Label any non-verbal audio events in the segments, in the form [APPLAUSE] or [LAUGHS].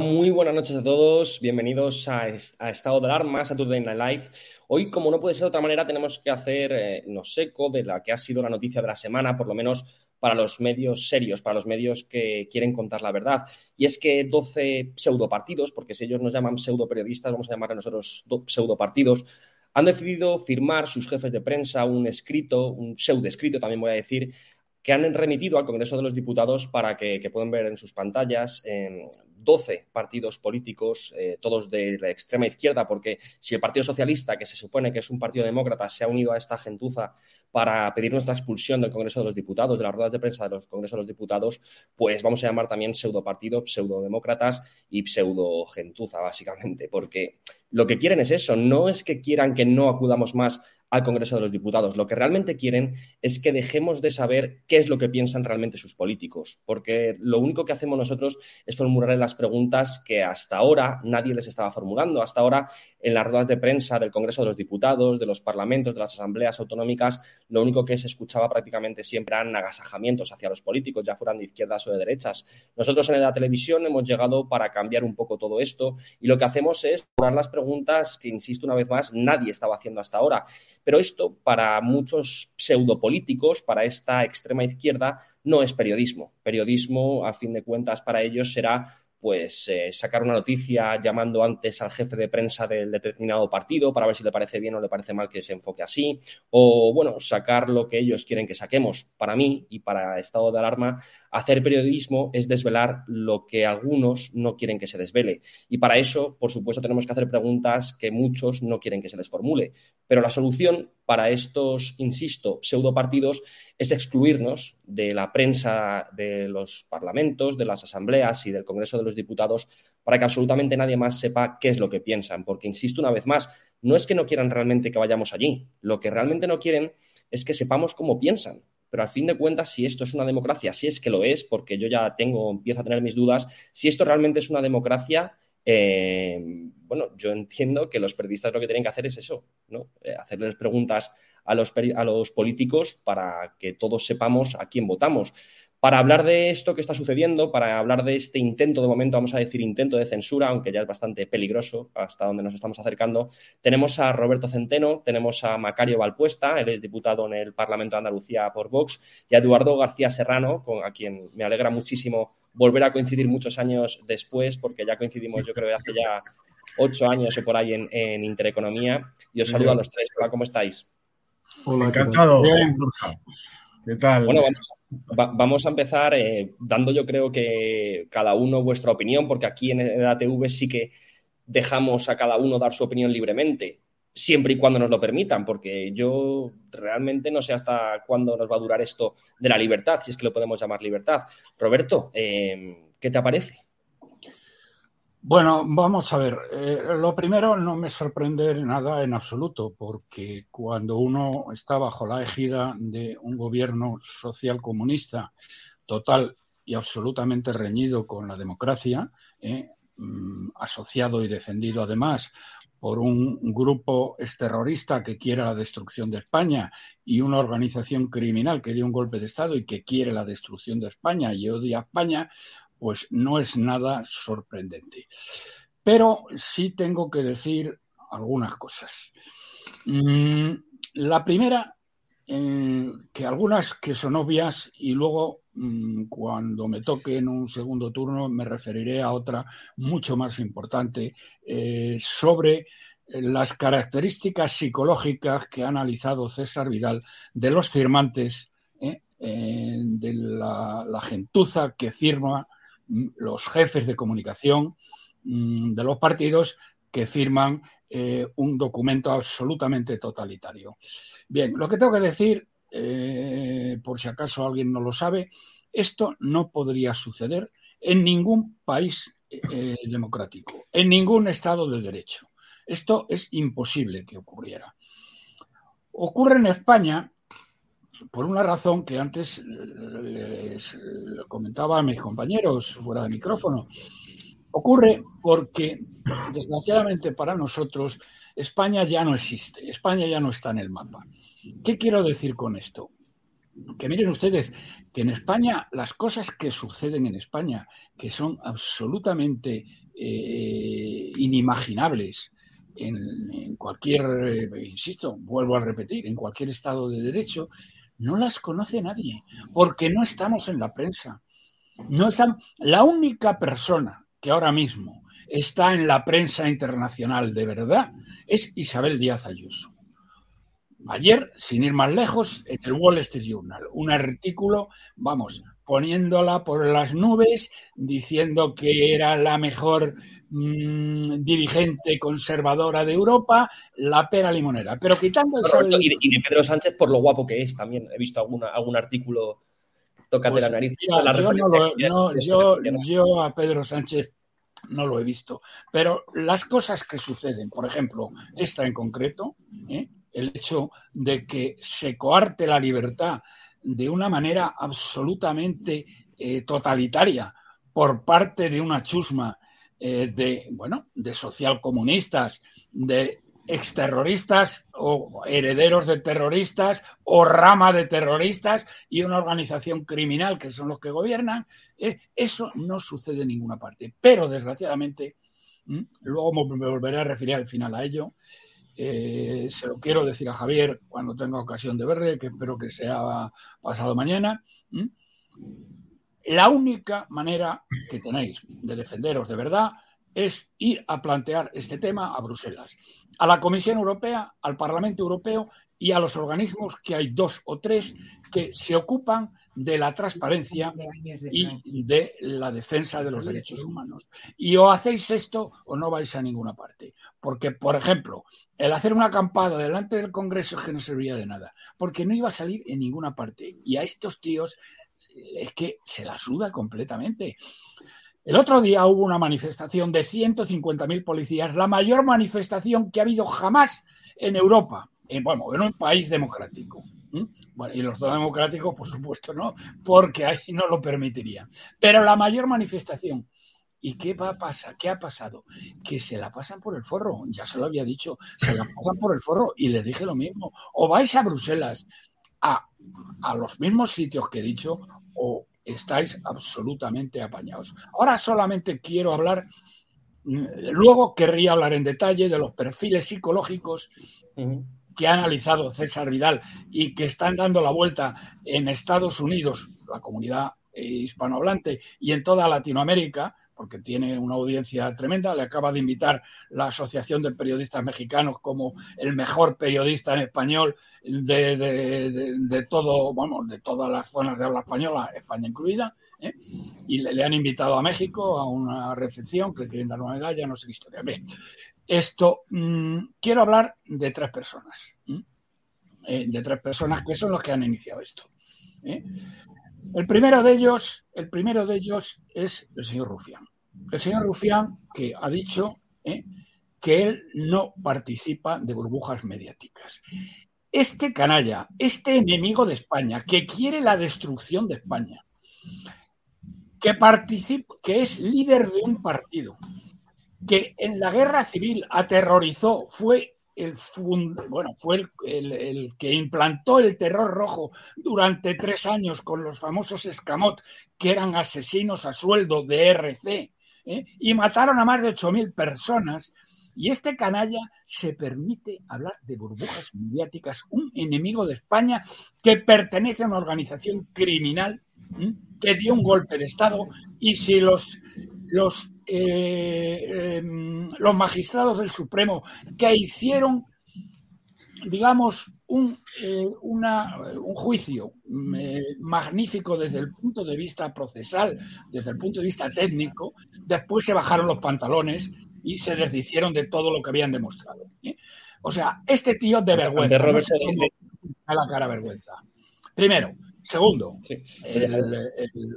Muy buenas noches a todos. Bienvenidos a, Es- a Estado de Alarma, Saturday Night Live. Hoy, como no puede ser de otra manera, tenemos que hacer eh, nos eco de la que ha sido la noticia de la semana, por lo menos para los medios serios, para los medios que quieren contar la verdad. Y es que 12 pseudopartidos, porque si ellos nos llaman pseudoperiodistas, vamos a llamar a nosotros do- pseudopartidos, han decidido firmar sus jefes de prensa un escrito, un pseudoescrito también voy a decir, que han remitido al Congreso de los Diputados para que, que puedan ver en sus pantallas 12 partidos políticos, eh, todos de la extrema izquierda, porque si el Partido Socialista, que se supone que es un partido demócrata, se ha unido a esta gentuza para pedir nuestra expulsión del Congreso de los Diputados, de las ruedas de prensa de los Congresos de los Diputados, pues vamos a llamar también pseudo partido, pseudo demócratas y pseudo gentuza, básicamente, porque lo que quieren es eso, no es que quieran que no acudamos más al Congreso de los Diputados. Lo que realmente quieren es que dejemos de saber qué es lo que piensan realmente sus políticos, porque lo único que hacemos nosotros es formular las preguntas que hasta ahora nadie les estaba formulando. Hasta ahora, en las ruedas de prensa del Congreso de los Diputados, de los parlamentos, de las asambleas autonómicas, lo único que se escuchaba prácticamente siempre eran agasajamientos hacia los políticos, ya fueran de izquierdas o de derechas. Nosotros en la televisión hemos llegado para cambiar un poco todo esto y lo que hacemos es formular las preguntas que, insisto una vez más, nadie estaba haciendo hasta ahora. Pero esto, para muchos pseudopolíticos, para esta extrema izquierda, no es periodismo. Periodismo, a fin de cuentas, para ellos será pues eh, sacar una noticia llamando antes al jefe de prensa del determinado partido para ver si le parece bien o le parece mal que se enfoque así, o bueno, sacar lo que ellos quieren que saquemos. Para mí y para estado de alarma, hacer periodismo es desvelar lo que algunos no quieren que se desvele. Y para eso, por supuesto, tenemos que hacer preguntas que muchos no quieren que se les formule. Pero la solución para estos, insisto, pseudopartidos es excluirnos de la prensa de los parlamentos, de las asambleas y del Congreso de los Diputados para que absolutamente nadie más sepa qué es lo que piensan. Porque, insisto una vez más, no es que no quieran realmente que vayamos allí, lo que realmente no quieren es que sepamos cómo piensan. Pero al fin de cuentas, si esto es una democracia, si es que lo es, porque yo ya tengo, empiezo a tener mis dudas, si esto realmente es una democracia, eh, bueno, yo entiendo que los periodistas lo que tienen que hacer es eso, ¿no? Eh, hacerles preguntas a los, a los políticos para que todos sepamos a quién votamos. Para hablar de esto que está sucediendo, para hablar de este intento, de momento vamos a decir intento de censura, aunque ya es bastante peligroso hasta donde nos estamos acercando, tenemos a Roberto Centeno, tenemos a Macario Valpuesta, él es diputado en el Parlamento de Andalucía por Vox, y a Eduardo García Serrano, con, a quien me alegra muchísimo volver a coincidir muchos años después, porque ya coincidimos yo creo hace ya ocho años o por ahí en, Intereconomía. Y os saludo a los tres. Hola, ¿cómo estáis? Hola, encantado. Bien. ¿Qué tal? Bueno, vamos, a empezar eh, dando yo creo que cada uno vuestra opinión, porque aquí en el ATV sí que dejamos a cada uno dar su opinión libremente, siempre y cuando nos lo permitan, porque yo realmente no sé hasta cuándo nos va a durar esto de la libertad, si es que lo podemos llamar libertad. Roberto, eh, ¿qué te parece? Bueno, vamos a ver. Eh, lo primero no me sorprende nada en absoluto, porque cuando uno está bajo la égida de un gobierno social comunista total y absolutamente reñido con la democracia, eh, mm, asociado y defendido además por un grupo exterrorista que quiere la destrucción de España y una organización criminal que dio un golpe de Estado y que quiere la destrucción de España y odia a España, pues no es nada sorprendente. Pero sí tengo que decir algunas cosas. Mm, la primera, eh, que algunas que son obvias y luego mm, cuando me toque en un segundo turno me referiré a otra mucho más importante eh, sobre las características psicológicas que ha analizado César Vidal de los firmantes, eh, de la gentuza que firma los jefes de comunicación mm, de los partidos que firman eh, un documento absolutamente totalitario. Bien, lo que tengo que decir, eh, por si acaso alguien no lo sabe, esto no podría suceder en ningún país eh, democrático, en ningún Estado de Derecho. Esto es imposible que ocurriera. Ocurre en España por una razón que antes les comentaba a mis compañeros fuera de micrófono. Ocurre porque, desgraciadamente para nosotros, España ya no existe, España ya no está en el mapa. ¿Qué quiero decir con esto? Que miren ustedes que en España las cosas que suceden en España, que son absolutamente eh, inimaginables, en, cualquier, eh, insisto, vuelvo a repetir, en cualquier Estado de Derecho, no las conoce nadie, porque no estamos en la prensa. No están, la única persona que ahora mismo está en la prensa internacional de verdad es Isabel Díaz Ayuso. Ayer, sin ir más lejos, en el Wall Street Journal, un artículo, vamos, poniéndola por las nubes, diciendo que era la mejor mmm, dirigente conservadora de Europa, la pera limonera. Pero quitando eso. Roberto, y, de, y, de, Pedro Sánchez por lo guapo que es también. He visto alguna, algún artículo tocante pues, la nariz. Mira, la yo, no lo, no, yo, yo a Pedro Sánchez no lo he visto. Pero las cosas que suceden, por ejemplo, esta en concreto, ¿eh? el hecho de que se coarte la libertad de una manera absolutamente eh, totalitaria por parte de una chusma eh, de, bueno, de socialcomunistas, de exterroristas o herederos de terroristas o rama de terroristas y una organización criminal que son los que gobiernan, eh, eso no sucede en ninguna parte. Pero desgraciadamente, luego me volveré a referir al final a ello, eh, se lo quiero decir a Javier cuando tenga ocasión de verle, que espero que sea pasado mañana. La única manera que tenéis de defenderos de verdad es ir a plantear este tema a Bruselas, a la Comisión Europea, al Parlamento Europeo y a los organismos que hay dos o tres que se ocupan de la transparencia y de la defensa de los derechos humanos. Y o hacéis esto o no vais a ninguna parte. Porque, por ejemplo, el hacer una acampada delante del Congreso es que no servía de nada, porque no iba a salir en ninguna parte. Y a estos tíos es que se la suda completamente. El otro día hubo una manifestación de 150.000 policías, la mayor manifestación que ha habido jamás en Europa, en, bueno, en un país democrático. Bueno, y los dos democráticos, por supuesto, no, porque ahí no lo permitirían. Pero la mayor manifestación. ¿Y qué va a pasar? ¿Qué ha pasado? Que se la pasan por el forro, ya se lo había dicho, se la pasan por el forro y les dije lo mismo. O vais a Bruselas, a, a los mismos sitios que he dicho, o estáis absolutamente apañados. Ahora solamente quiero hablar, luego querría hablar en detalle de los perfiles psicológicos que ha analizado César Vidal y que están dando la vuelta en Estados Unidos, la comunidad hispanohablante, y en toda Latinoamérica, porque tiene una audiencia tremenda. Le acaba de invitar la Asociación de Periodistas Mexicanos como el mejor periodista en español de, de, todo, bueno, de todas las zonas de habla española, España incluida. ¿eh? Y le, le, han invitado a México a una recepción que quieren dar una medalla, no sé qué historia. Bien, esto, mmm, quiero hablar de tres personas. ¿eh? de tres personas que son los que han iniciado esto. ¿eh? El primero de ellos, el primero de ellos es el señor Rufián. El señor Rufián que ha dicho ¿eh? que él no participa de burbujas mediáticas. Este canalla, este enemigo de España, que quiere la destrucción de España, que participa, que es líder de un partido, que en la guerra civil aterrorizó, fue el bueno, fue el, que implantó el terror rojo durante tres años con los famosos escamot, que eran asesinos a sueldo de RC, ¿eh? y mataron a más de 8.000 personas. Y este canalla se permite hablar de burbujas mediáticas, un enemigo de España que pertenece a una organización criminal que dio un golpe de Estado y si los, los eh, eh, los magistrados del Supremo que hicieron, digamos, un, eh, una, un juicio eh, magnífico desde el punto de vista procesal, desde el punto de vista técnico, después se bajaron los pantalones y se desdicieron de todo lo que habían demostrado. O sea, este tío de vergüenza. De no sé a la cara vergüenza. Primero, Segundo. Sí. El, el...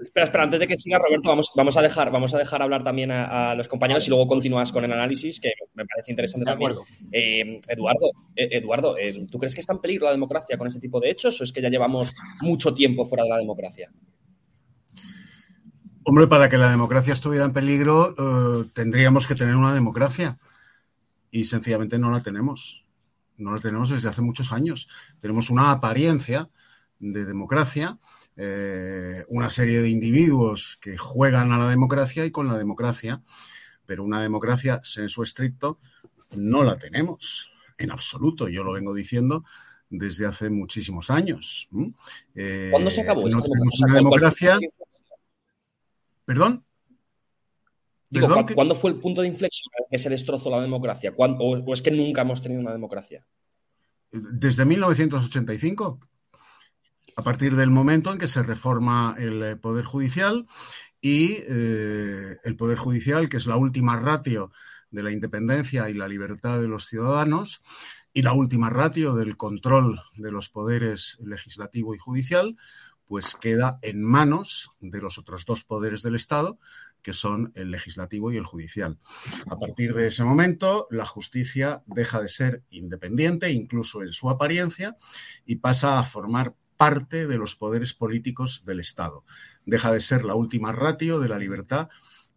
Espera, espera, antes de que siga, Roberto, vamos, vamos, a, dejar, vamos a dejar hablar también a, a los compañeros y luego continúas con el análisis, que me parece interesante de también. Eh, Eduardo, eh, Eduardo eh, ¿tú crees que está en peligro la democracia con ese tipo de hechos o es que ya llevamos mucho tiempo fuera de la democracia? Hombre, para que la democracia estuviera en peligro, eh, tendríamos que tener una democracia. Y sencillamente no la tenemos. No la tenemos desde hace muchos años. Tenemos una apariencia de democracia, eh, una serie de individuos que juegan a la democracia y con la democracia, pero una democracia sensu estricto no la tenemos en absoluto. Yo lo vengo diciendo desde hace muchísimos años. Eh, ¿Cuándo se acabó? No tenemos una democracia. ¿Perdón? Digo. ¿Cuándo fue el punto de inflexión en que se destrozó la democracia? ¿O, ¿O es que nunca hemos tenido una democracia? Desde 1985. A partir del momento en que se reforma el eh, Poder Judicial y eh, el Poder Judicial, que es la última ratio de la independencia y la libertad de los ciudadanos y la última ratio del control de los poderes legislativo y judicial, pues queda en manos de los otros dos poderes del Estado, que son el legislativo y el judicial. A partir de ese momento, la justicia deja de ser independiente, incluso en su apariencia, y pasa a formar parte de los poderes políticos del Estado. Deja de ser la última ratio de la libertad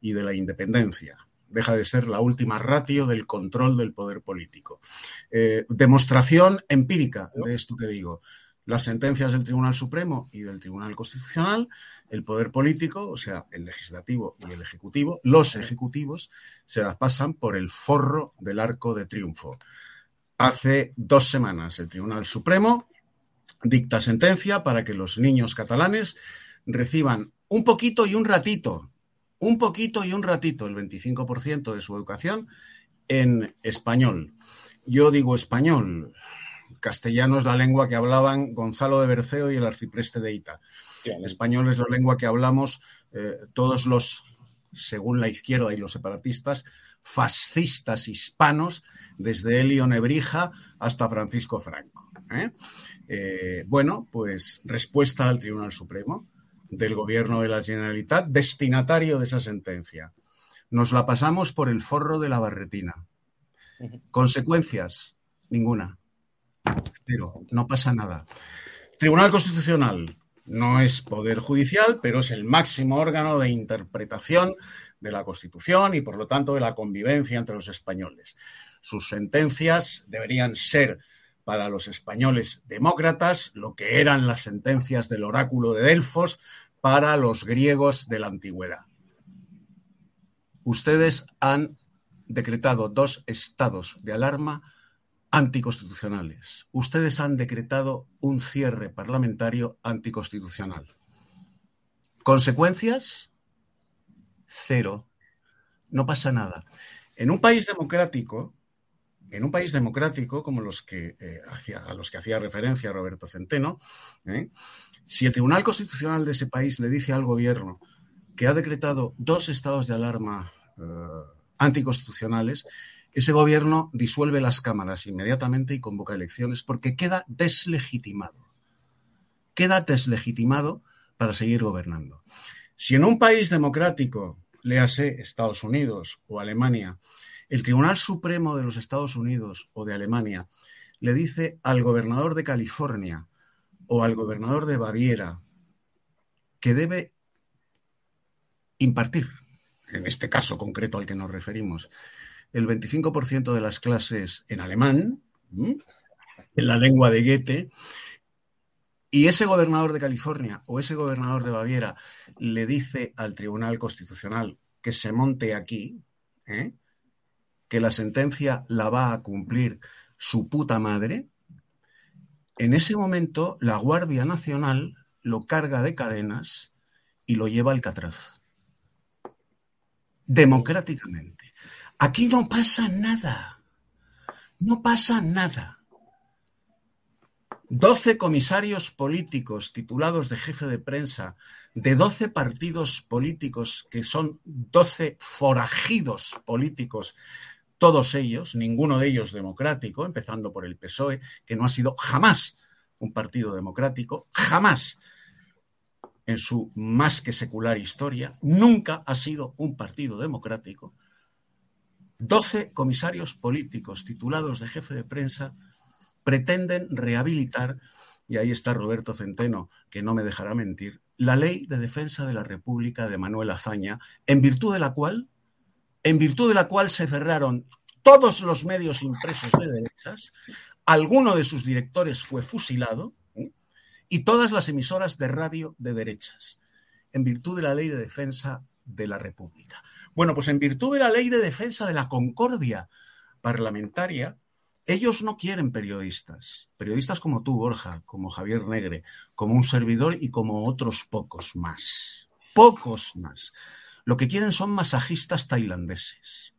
y de la independencia. Deja de ser la última ratio del control del poder político. Eh, demostración empírica de esto que digo las sentencias del Tribunal Supremo y del Tribunal Constitucional, el poder político, o sea, el legislativo y el ejecutivo, los ejecutivos, se las pasan por el forro del arco de triunfo. Hace dos semanas el Tribunal Supremo dicta sentencia para que los niños catalanes reciban un poquito y un ratito, un poquito y un ratito, el 25% de su educación en español. Yo digo español, castellano es la lengua que hablaban Gonzalo de Berceo y el arcipreste de Ita. El español es la lengua que hablamos eh, todos los, según la izquierda y los separatistas, fascistas hispanos, desde Elio Nebrija hasta Francisco Franco. ¿Eh? Eh, bueno, pues respuesta al Tribunal Supremo del Gobierno de la Generalitat, destinatario de esa sentencia. Nos la pasamos por el forro de la barretina. Consecuencias, ninguna. Pero no pasa nada. Tribunal Constitucional no es poder judicial, pero es el máximo órgano de interpretación de la Constitución y, por lo tanto, de la convivencia entre los españoles. Sus sentencias deberían ser para los españoles demócratas lo que eran las sentencias del oráculo de Delfos para los griegos de la antigüedad. Ustedes han decretado dos estados de alarma anticonstitucionales. Ustedes han decretado un cierre parlamentario anticonstitucional. ¿Consecuencias? Cero. No pasa nada. En un país democrático, en un país democrático como los que, eh, a los que hacía referencia Roberto Centeno, ¿eh? si el Tribunal Constitucional de ese país le dice al gobierno que ha decretado dos estados de alarma eh, anticonstitucionales, ese gobierno disuelve las cámaras inmediatamente y convoca elecciones porque queda deslegitimado. Queda deslegitimado para seguir gobernando. Si en un país democrático, léase Estados Unidos o Alemania, el Tribunal Supremo de los Estados Unidos o de Alemania le dice al gobernador de California o al gobernador de Baviera que debe impartir, en este caso concreto al que nos referimos, el 25% de las clases en alemán, en la lengua de Goethe, y ese gobernador de California o ese gobernador de Baviera le dice al Tribunal Constitucional que se monte aquí, ¿eh? Que la sentencia la va a cumplir su puta madre, en ese momento la Guardia Nacional lo carga de cadenas y lo lleva al Catraz. Democráticamente. Aquí no pasa nada. No pasa nada. Doce comisarios políticos titulados de jefe de prensa de doce partidos políticos que son doce forajidos políticos, todos ellos, ninguno de ellos democrático, empezando por el PSOE, que no ha sido jamás un partido democrático, jamás en su más que secular historia, nunca ha sido un partido democrático, 12 comisarios políticos titulados de jefe de prensa pretenden rehabilitar, y ahí está Roberto Centeno, que no me dejará mentir, la ley de defensa de la República de Manuel Azaña, en virtud de la cual, en virtud de la cual se cerraron todos los medios impresos de derechas, alguno de sus directores fue fusilado ¿eh? y todas las emisoras de radio de derechas, en virtud de la ley de defensa de la República. Bueno, pues en virtud de la ley de defensa de la concordia parlamentaria, ellos no quieren periodistas, periodistas como tú, Borja, como Javier Negre, como un servidor y como otros pocos más. Pocos más. Lo que quieren son masajistas tailandeses.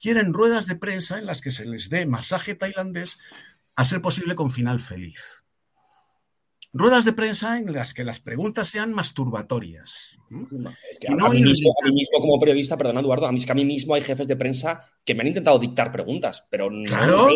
Quieren ruedas de prensa en las que se les dé masaje tailandés a ser posible con final feliz. Ruedas de prensa en las que las preguntas sean masturbatorias. a, mí mismo, como periodista, perdón Eduardo, a mí es que a mí mismo hay jefes de prensa que me han intentado dictar preguntas, pero no. Claro,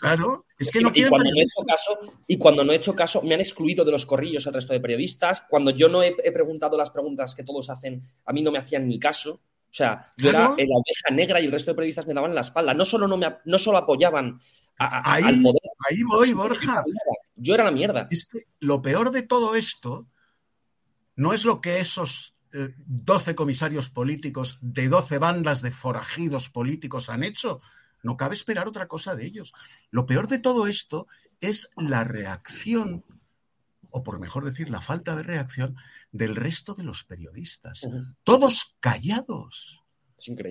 claro. Es que no y, cuando no he hecho caso, y cuando no he hecho caso, me han excluido de los corrillos el resto de periodistas. Cuando yo no he, preguntado las preguntas que todos hacen, a mí no me hacían ni caso. O sea, yo era la oveja negra y el resto de periodistas me daban la espalda. No solo, no me, no solo apoyaban ahí, Ahí voy, Borja. Yo era la mierda. Es que lo peor de todo esto no es lo que esos 12 eh, comisarios políticos de 12 bandas de forajidos políticos han hecho. No cabe esperar otra cosa de ellos. Lo peor de todo esto es la reacción, o por mejor decir, la falta de reacción del resto de los periodistas. Todos callados.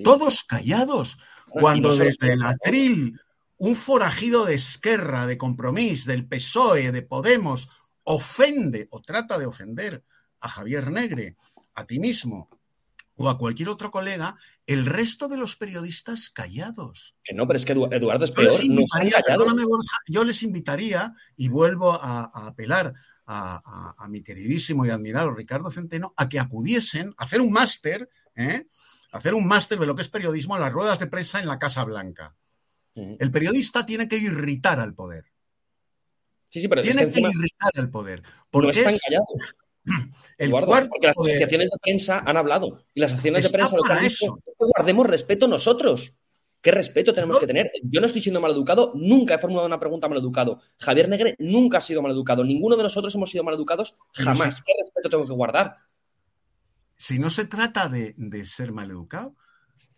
Todos callados. Cuando desde el atril un forajido de Esquerra, de Compromís, del PSOE, de Podemos, ofende o trata de ofender a Javier Negre, a ti mismo o a cualquier otro colega, el resto de los periodistas callados. Que no, pero es que Eduardo es peor. Yo les invitaría, yo les invitaría y vuelvo a, apelar a, mi queridísimo y admirado Ricardo Centeno a que acudiesen a hacer un máster, ¿eh? hacer un máster de lo que es periodismo en las ruedas de prensa en la Casa Blanca. El periodista tiene que irritar al poder. Sí, sí, pero tiene que, irritar al poder. Porque no están callados. [CLEARS THROAT] El porque las asociaciones de prensa han hablado. Y las asociaciones de prensa lo que han dicho es que guardemos respeto nosotros. ¿Qué respeto tenemos que tener? Yo no estoy siendo maleducado, nunca he formulado una pregunta maleducado. Javier Negre nunca ha sido maleducado. Ninguno de nosotros hemos sido maleducados jamás. ¿Qué respeto tengo que guardar? Si no se trata de, de ser maleducado,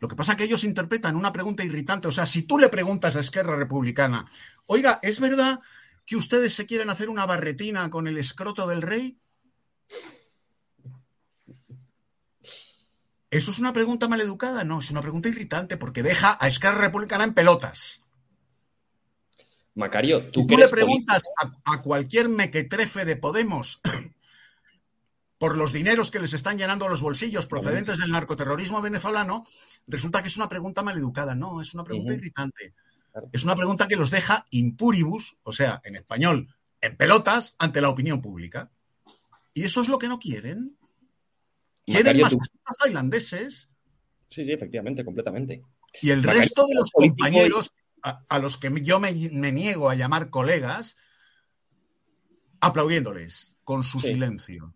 lo que pasa es que ellos interpretan una pregunta irritante. O sea, si tú le preguntas a Esquerra Republicana, oiga, ¿es verdad que ustedes se quieren hacer una barretina con el escroto del rey? ¿Eso es una pregunta maleducada? No, es una pregunta irritante porque deja a Esquerra Republicana en pelotas. Macario, tú, tú le preguntas a, a, cualquier mequetrefe de Podemos [CLEARS THROAT] por los dineros que les están llenando los bolsillos procedentes del narcoterrorismo venezolano, resulta que es una pregunta maleducada. No, es una pregunta irritante. Es una pregunta que los deja impuribus, o sea, en español, en pelotas ante la opinión pública. Y eso es lo que no quieren. Quieren más tailandeses. Sí, sí, efectivamente, completamente. Y el resto de los compañeros, a, los que yo me, niego a llamar colegas, aplaudiéndoles con su silencio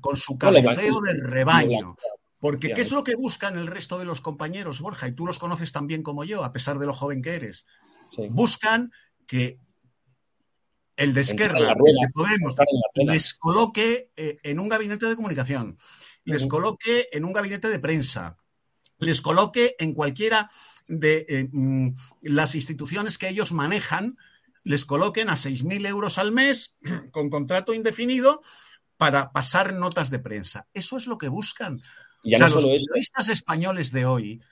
con su cabeceo de rebaño. Porque ¿qué es lo que buscan el resto de los compañeros, Borja? Y tú los conoces tan bien como yo, a pesar de lo joven que eres. Buscan que el de Esquerra, el de Podemos, les coloque eh, en un gabinete de comunicación, les coloque en un gabinete de prensa, les coloque en cualquiera de eh, mm, las instituciones que ellos manejan, les coloquen a 6.000 euros al mes [CLEARS THROAT] con contrato indefinido para pasar notas de prensa. Eso es lo que buscan. o sea, los periodistas españoles de hoy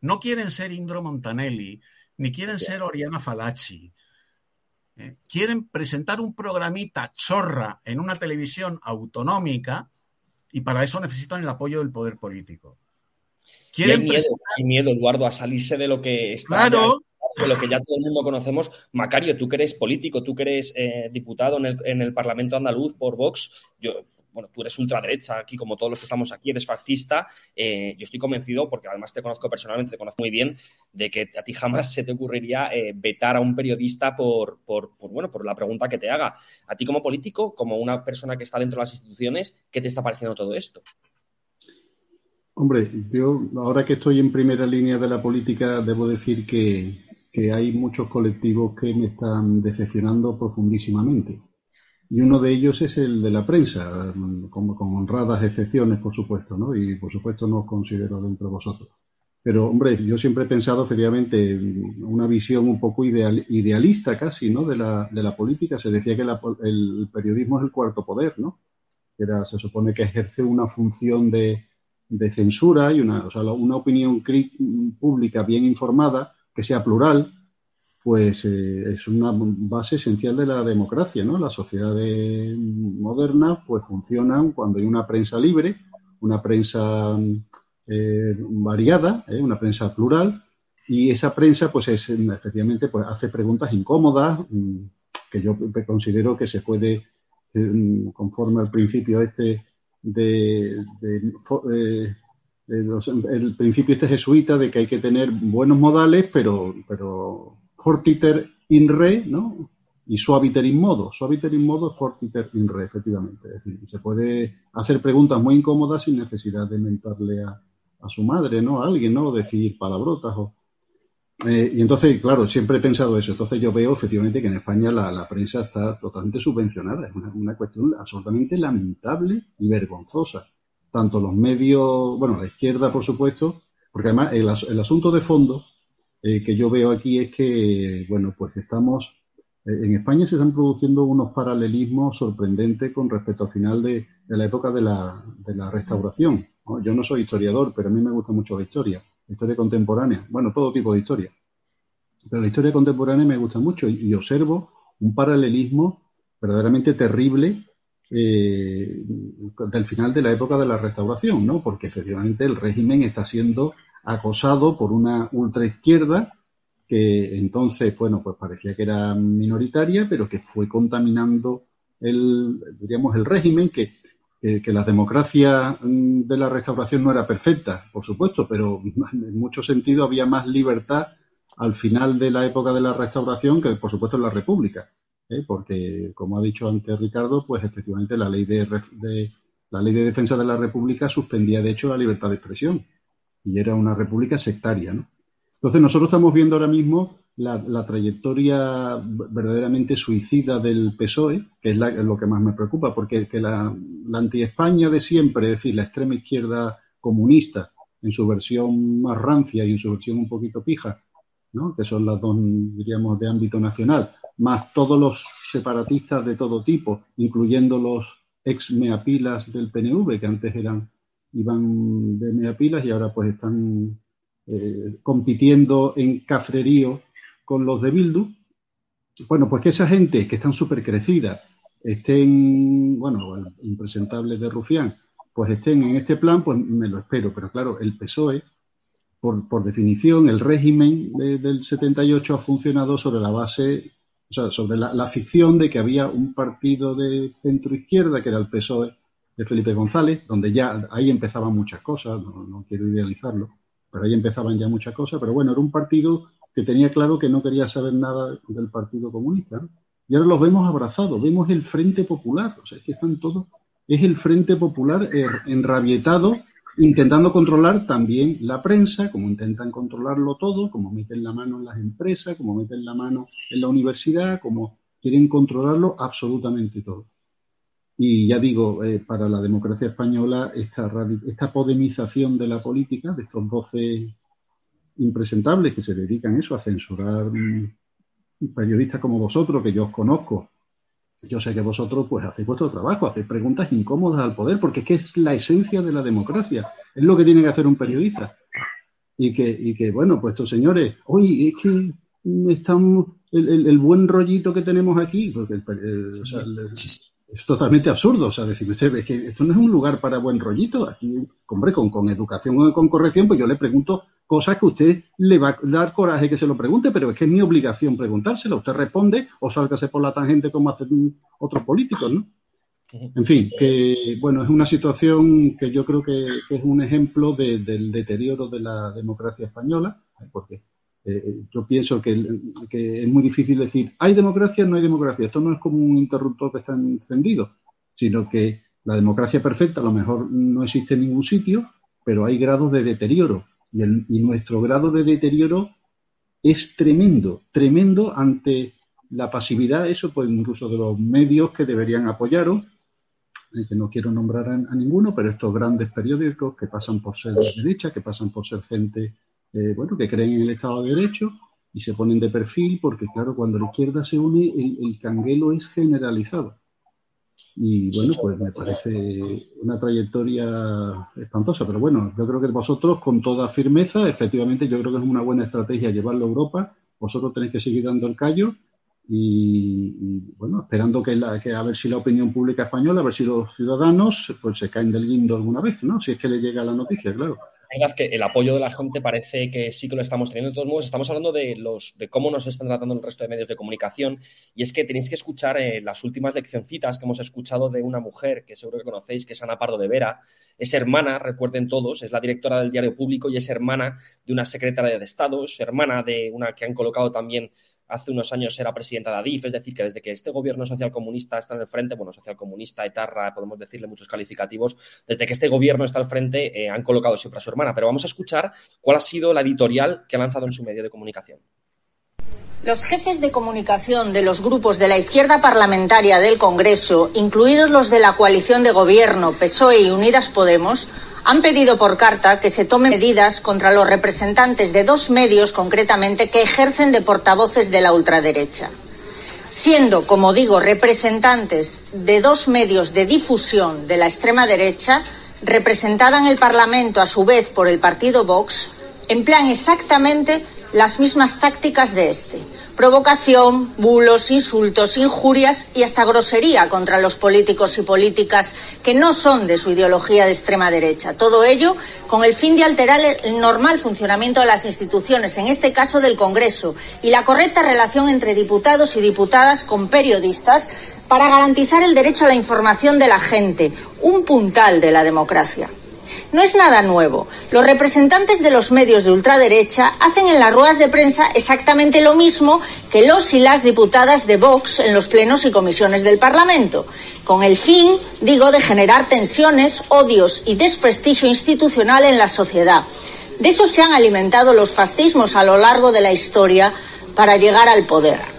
no quieren ser Indro Montanelli, ni quieren ser Oriana Falacci. ¿eh? quieren presentar un programita chorra en una televisión autonómica y para eso necesitan el apoyo del poder político. Quieren hay miedo, miedo, Eduardo, a salirse de lo que está claro, de lo que ya todo el mundo conocemos. Macario, tú que eres político, tú que eres eh, diputado en el, en el, Parlamento andaluz por Vox, yo, bueno, tú eres ultraderecha aquí, como todos los que estamos aquí, eres fascista. Eh, yo estoy convencido, porque además te conozco personalmente, te conozco muy bien, de que a ti jamás se te ocurriría eh, vetar a un periodista por, por, por, bueno, por la pregunta que te haga. A ti como político, como una persona que está dentro de las instituciones, ¿qué te está pareciendo todo esto? Hombre, yo ahora que estoy en primera línea de la política, debo decir que, que hay muchos colectivos que me están decepcionando profundísimamente. Y uno de ellos es el de la prensa, con, honradas excepciones, por supuesto, ¿no? Y por supuesto no os considero dentro de vosotros. Pero, hombre, yo siempre he pensado, efectivamente, una visión un poco ideal, idealista casi, ¿no? De la, de la política. Se decía que el periodismo es el cuarto poder, ¿no? Se supone que ejerce una función de, de censura y una, o sea, una opinión pública bien informada que sea plural, pues eh, es una base esencial de la democracia, ¿no? Las sociedades modernas pues funcionan cuando hay una prensa libre, una prensa eh, variada, ¿eh? una prensa plural, y esa prensa pues es, efectivamente pues hace preguntas incómodas mm, que yo considero que se puede eh, conforme al principio este de, el principio este jesuita de que hay que tener buenos modales, pero, pero fortiter in re, ¿no? Y suaviter in modo. Suaviter in modo, fortiter in re, efectivamente. Es decir, se puede hacer preguntas muy incómodas sin necesidad de mentarle a, a su madre, ¿no? A alguien, ¿no? Decir palabrotas o... Eh, y entonces, claro, siempre he pensado eso. Entonces yo veo efectivamente que en España la, prensa está totalmente subvencionada. Es una, cuestión absolutamente lamentable y vergonzosa. Tanto los medios, bueno, la izquierda, por supuesto, porque además el, asunto de fondo eh, que yo veo aquí es que, bueno, pues estamos, eh, en España se están produciendo unos paralelismos sorprendentes con respecto al final de, la época de la, de la restauración. Yo no soy historiador, pero a mí me gusta mucho la historia, historia contemporánea, bueno, todo tipo de historia. Pero la historia contemporánea me gusta mucho y, observo un paralelismo verdaderamente terrible eh, del final de la época de la restauración, ¿no? Porque efectivamente el régimen está siendo acosado por una ultraizquierda que entonces, bueno, pues parecía que era minoritaria, pero que fue contaminando el, diríamos, el régimen, que que la democracia mm, de la restauración no era perfecta, por supuesto, pero [LAUGHS] en mucho sentido había más libertad al final de la época de la restauración que, por supuesto, en la República. ¿Eh? Porque, como ha dicho antes Ricardo, pues efectivamente la ley de, la ley de defensa de la República suspendía, de hecho, la libertad de expresión y era una república sectaria. ¿no? Entonces, nosotros estamos viendo ahora mismo la, trayectoria verdaderamente suicida del PSOE, que es, lo que más me preocupa, porque que la, la anti-España de siempre, es decir, la extrema izquierda comunista, en su versión más rancia y en su versión un poquito pija, ¿no? que son las dos, diríamos, de ámbito nacional, más todos los separatistas de todo tipo, incluyendo los ex meapilas del PNV, que antes eran iban de meapilas y ahora pues están eh, compitiendo en cafrerío con los de Bildu, bueno, pues que esa gente que están súper crecida estén, bueno, impresentables de Rufián, pues estén en este plan, pues me lo espero. Pero claro, el PSOE, por, por definición, el régimen del 78 ha funcionado sobre la base, o sea, sobre la, ficción de que había un partido de centro izquierda, que era el PSOE de Felipe González, donde ya ahí empezaban muchas cosas, no, no quiero idealizarlo, pero ahí empezaban ya muchas cosas, pero bueno, era un partido que tenía claro que no quería saber nada del Partido Comunista. Y ahora los vemos abrazados, vemos el Frente Popular, o sea, es que están todos, es el Frente Popular er, enrabietado, intentando controlar también la prensa, como intentan controlarlo todo, como meten la mano en las empresas, como meten la mano en la universidad, como quieren controlarlo absolutamente todo. Y ya digo, eh, para la democracia española, esta, esta podemización de la política, de estos 12 impresentables que se dedican eso, a censurar periodistas como vosotros, que yo os conozco. Yo sé que vosotros pues hacéis vuestro trabajo, hacéis preguntas incómodas al poder, porque es que es la esencia de la democracia, es lo que tiene que hacer un periodista. Y que, y que bueno, pues estos señores, oye, es que estamos, el, buen rollito que tenemos aquí, porque es totalmente absurdo. O sea, decir, es que esto no es un lugar para buen rollito. Aquí, hombre, con, con educación o con corrección, pues yo le pregunto cosas que usted le va a dar coraje que se lo pregunte, pero es que es mi obligación preguntárselo. Usted responde o sálgase por la tangente como hacen otros políticos, ¿no? En fin, que bueno, es una situación que yo creo que, es un ejemplo del deterioro de la democracia española, porque eh, yo pienso que, es muy difícil decir, hay democracia, no hay democracia. Esto no es como un interruptor que está encendido, sino que la democracia perfecta a lo mejor no existe en ningún sitio, pero hay grados de deterioro y, nuestro grado de deterioro es tremendo, tremendo ante la pasividad, eso pues incluso de los medios que deberían apoyaros, eh, que no quiero nombrar a, ninguno, pero estos grandes periódicos que pasan por ser de derecha, que pasan por ser gente, eh, bueno, que creen en el Estado de Derecho y se ponen de perfil, porque claro, cuando la izquierda se une, el canguelo es generalizado. Y bueno, pues me parece una trayectoria espantosa, pero bueno, yo creo que vosotros con toda firmeza, efectivamente, yo creo que es una buena estrategia llevarlo a Europa, vosotros tenéis que seguir dando el callo y, bueno, esperando que, la, que a ver si la opinión pública española, a ver si los ciudadanos pues se caen del guindo alguna vez, ¿no? Si es que le llega la noticia, claro. Verdad que el apoyo de la gente parece que sí que lo estamos teniendo. De todos modos, estamos hablando de, los, de cómo nos están tratando el resto de medios de comunicación. Y es que tenéis que escuchar eh, las últimas leccioncitas que hemos escuchado de una mujer que seguro que conocéis, que es Ana Pardo de Vera. Es hermana, recuerden todos, es la directora del diario público y es hermana de una secretaria de Estado, es hermana de una que han colocado también hace unos años era presidenta de ADIF, es decir, que desde que este gobierno socialcomunista está en el frente, bueno, socialcomunista, etarra, podemos decirle muchos calificativos, desde que este gobierno está al frente eh, han colocado siempre a su hermana. Pero vamos a escuchar cuál ha sido la editorial que ha lanzado en su medio de comunicación. Los jefes de comunicación de los grupos de la izquierda parlamentaria del Congreso, incluidos los de la coalición de gobierno PSOE y Unidas Podemos, han pedido por carta que se tomen medidas contra los representantes de dos medios concretamente que ejercen de portavoces de la ultraderecha. Siendo, como digo, representantes de dos medios de difusión de la extrema derecha, representada en el Parlamento a su vez por el partido Vox, emplean exactamente las mismas tácticas de este. Provocación, bulos, insultos, injurias y hasta grosería contra los políticos y políticas que no son de su ideología de extrema derecha. Todo ello con el fin de alterar el normal funcionamiento de las instituciones, en este caso del Congreso, y la correcta relación entre diputados y diputadas con periodistas para garantizar el derecho a la información de la gente, un puntal de la democracia. No es nada nuevo. Los representantes de los medios de ultraderecha hacen en las ruedas de prensa exactamente lo mismo que los y las diputadas de Vox en los plenos y comisiones del Parlamento, con el fin, digo, de generar tensiones, odios y desprestigio institucional en la sociedad. De eso se han alimentado los fascismos a lo largo de la historia para llegar al poder.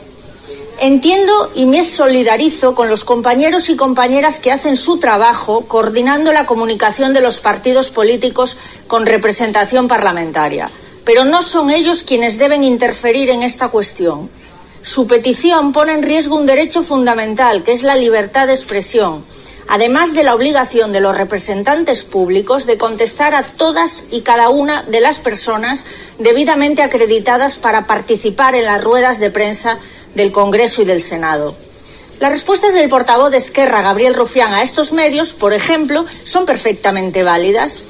Entiendo y me solidarizo con los compañeros y compañeras que hacen su trabajo coordinando la comunicación de los partidos políticos con representación parlamentaria, pero no son ellos quienes deben interferir en esta cuestión. Su petición pone en riesgo un derecho fundamental, que es la libertad de expresión, además de la obligación de los representantes públicos de contestar a todas y cada una de las personas debidamente acreditadas para participar en las ruedas de prensa del Congreso y del Senado. Las respuestas del portavoz de Esquerra, Gabriel Rufián, a estos medios, por ejemplo, son perfectamente válidas.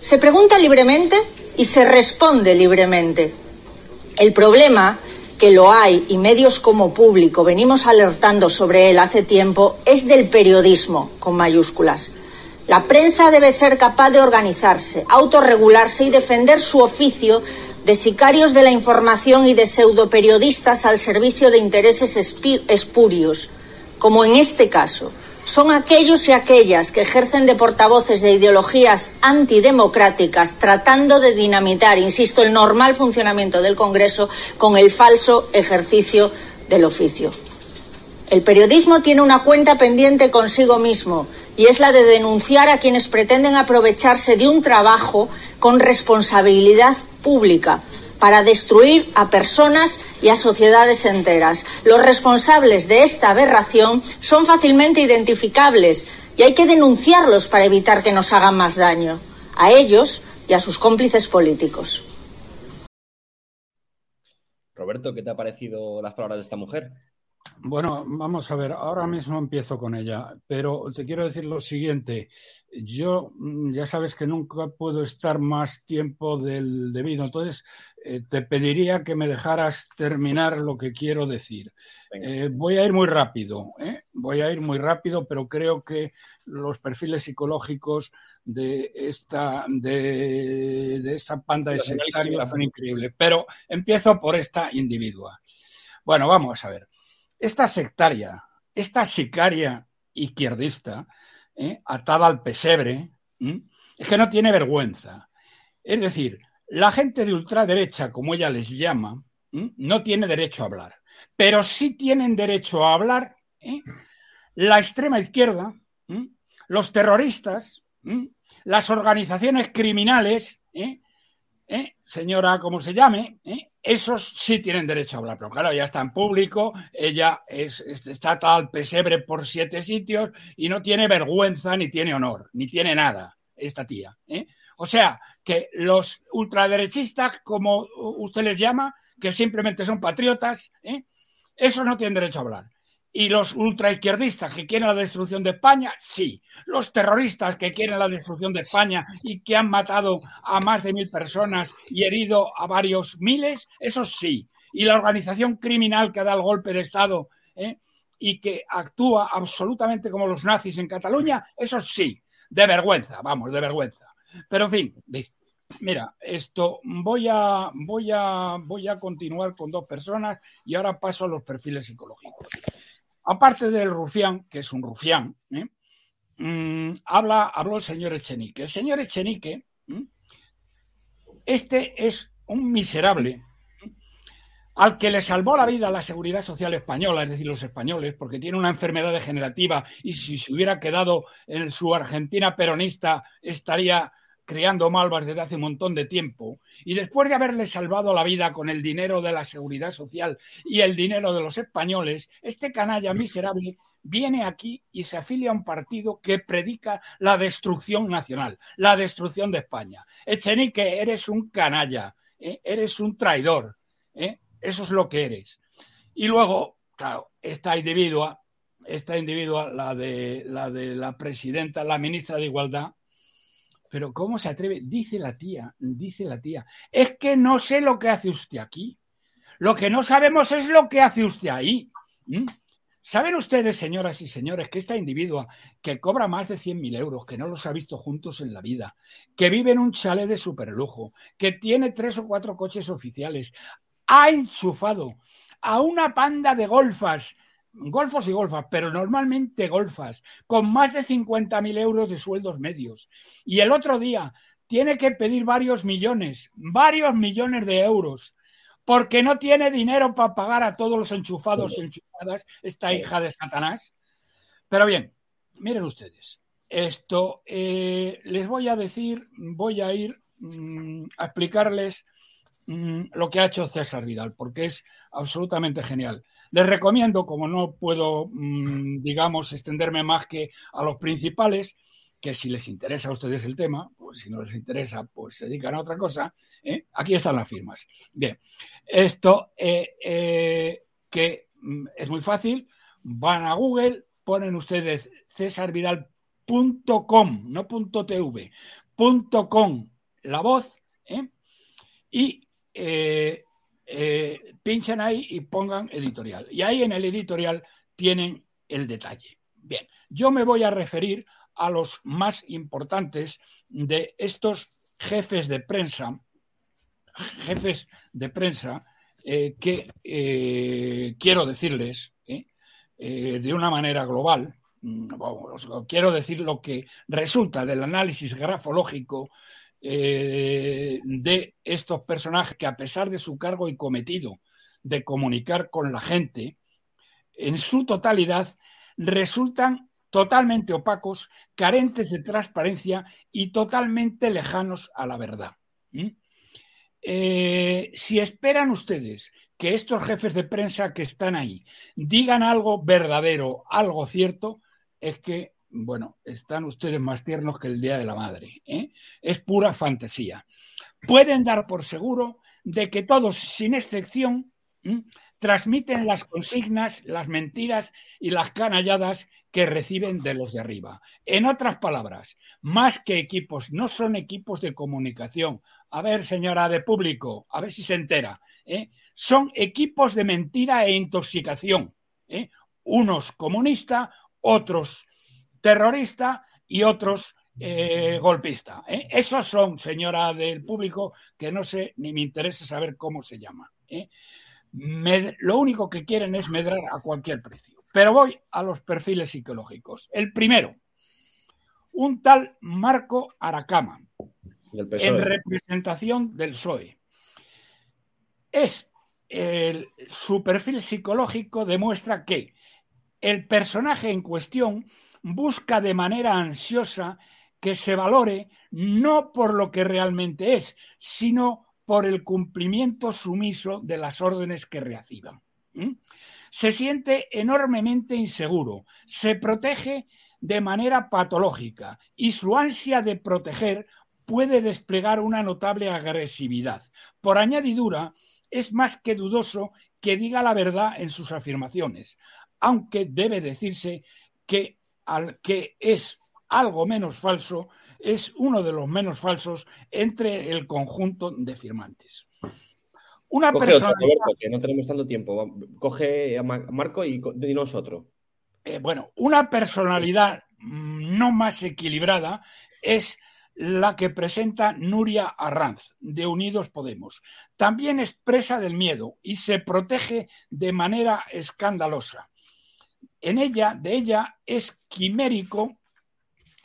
Se pregunta libremente y se responde libremente. El problema, que lo hay y medios como público venimos alertando sobre él hace tiempo, es del periodismo, con mayúsculas. La prensa debe ser capaz de organizarse, autorregularse y defender su oficio de sicarios de la información y de pseudoperiodistas al servicio de intereses espurios, como en este caso. Son aquellos y aquellas que ejercen de portavoces de ideologías antidemocráticas tratando de dinamitar, insisto, el normal funcionamiento del Congreso con el falso ejercicio del oficio. El periodismo tiene una cuenta pendiente consigo mismo y es la de denunciar a quienes pretenden aprovecharse de un trabajo con responsabilidad pública para destruir a personas y a sociedades enteras. Los responsables de esta aberración son fácilmente identificables y hay que denunciarlos para evitar que nos hagan más daño, a ellos y a sus cómplices políticos. Roberto, ¿qué te ha parecido las palabras de esta mujer? Bueno, vamos a ver, ahora mismo empiezo con ella, pero te quiero decir lo siguiente. Yo mm, ya sabes que nunca puedo estar más tiempo del debido, entonces eh, te pediría que me dejaras terminar lo que quiero decir. Eh, voy a ir muy rápido, ¿eh? voy a ir muy rápido, pero creo que los perfiles psicológicos de esta, de, de esta panda de sectarios son increíbles. Pero empiezo por esta individua. Bueno, vamos a ver esta sectaria, esta sicaria izquierdista, ¿eh? atada al pesebre, es que no tiene vergüenza. Es decir, la gente de ultraderecha, como ella les llama, no tiene derecho a hablar, pero sí tienen derecho a hablar ¿eh? la extrema izquierda, los terroristas, las organizaciones criminales, ¿eh? señora, como se llame, esos sí tienen derecho a hablar, pero claro, ya está en público, ella es, está tal pesebre por siete sitios y no tiene vergüenza, ni tiene honor, ni tiene nada, esta tía. ¿eh? O sea, que los ultraderechistas, como usted les llama, que simplemente son patriotas, ¿eh? esos no tienen derecho a hablar. ¿Y los ultraizquierdistas que quieren la destrucción de España? Sí. ¿Los terroristas que quieren la destrucción de España y que han matado a más de mil personas y herido a varios miles? Eso sí. ¿Y la organización criminal que da el golpe de Estado ¿eh? y que actúa absolutamente como los nazis en Cataluña? Eso sí. De vergüenza, vamos, de vergüenza. Pero en fin, Mira, esto voy a, voy a, voy a continuar con dos personas y ahora paso a los perfiles psicológicos. Aparte del rufián, que es un rufián, ¿eh? mm, habla, habló el señor Echenique. El señor Echenique, este es un miserable al que le salvó la vida la seguridad social española, es decir, los españoles, porque tiene una enfermedad degenerativa y si se hubiera quedado en su Argentina peronista estaría creando malvas desde hace un montón de tiempo, y después de haberle salvado la vida con el dinero de la seguridad social y el dinero de los españoles, este canalla miserable viene aquí y se afilia a un partido que predica la destrucción nacional, la destrucción de España. Echenique, eres un canalla, ¿eh? eres un traidor, ¿eh? eso es lo que eres. Y luego, claro, esta individua, esta individua, la de la, de la presidenta, la ministra de Igualdad, pero ¿cómo se atreve? Dice la tía, dice la tía. Es que no sé lo que hace usted aquí. Lo que no sabemos es lo que hace usted ahí. ¿Saben ustedes, señoras y señores, que esta individua que cobra más de 100.000 euros, que no los ha visto juntos en la vida, que vive en un chalet de superlujo, que tiene tres o cuatro coches oficiales, ha enchufado a una panda de golfas golfos y golfas, pero normalmente golfas, con más de 50.000 euros de sueldos medios. Y el otro día tiene que pedir varios millones, varios millones de euros, porque no tiene dinero para pagar a todos los enchufados y enchufadas, esta hija de Satanás. Pero bien, miren ustedes, esto eh, les voy a decir, voy a ir mm, a explicarles mm, lo que ha hecho César Vidal, porque es absolutamente genial. Les recomiendo, como no puedo, mm, digamos, extenderme más que a los principales, que si les interesa a ustedes el tema, pues si no les interesa, pues se dedican a otra cosa. ¿eh? Aquí están las firmas. Bien, esto eh, eh, que mm, es muy fácil, van a Google, ponen ustedes cesarvidal.com, no .tv, .com, la voz, y eh, pinchan ahí y pongan editorial. Y ahí en el editorial tienen el detalle. Bien, yo me voy a referir a los más importantes de estos jefes de prensa, jefes de prensa eh, que eh, quiero decirles de una manera global, mm, quiero decir lo que resulta del análisis grafológico eh, de estos personajes que a pesar de su cargo y cometido de comunicar con la gente, en su totalidad resultan totalmente opacos, carentes de transparencia y totalmente lejanos a la verdad. Eh, si esperan ustedes que estos jefes de prensa que están ahí digan algo verdadero, algo cierto, es que bueno, están ustedes más tiernos que el Día de la Madre. ¿eh? Es pura fantasía. Pueden dar por seguro de que todos, sin excepción, transmiten las consignas, las mentiras y las canalladas que reciben de los de arriba. En otras palabras, más que equipos, no son equipos de comunicación. A ver, señora de público, a ver si se entera. ¿eh? Son equipos de mentira e intoxicación. ¿eh? Unos comunistas, otros terrorista y otros eh, golpistas. ¿eh? Esos son, señora del público, que no sé ni me interesa saber cómo se llama. ¿eh? lo único que quieren es medrar a cualquier precio. Pero voy a los perfiles psicológicos. El primero, un tal Marco Aracama, en e. representación del PSOE. Es su perfil psicológico demuestra que el personaje en cuestión busca de manera ansiosa que se valore no por lo que realmente es, sino por el cumplimiento sumiso de las órdenes que reciban. Se siente enormemente inseguro, se protege de manera patológica y su ansia de proteger puede desplegar una notable agresividad. Por añadidura, es más que dudoso que diga la verdad en sus afirmaciones, aunque debe decirse que al que es algo menos falso es uno de los menos falsos entre el conjunto de firmantes. Una persona. que no tenemos tanto tiempo. Coge a Marco y dinos otro. Eh, bueno, una personalidad no más equilibrada es la que presenta Nuria Arranz, de Unidos Podemos. También expresa del miedo y se protege de manera escandalosa. En ella, de ella, es quimérico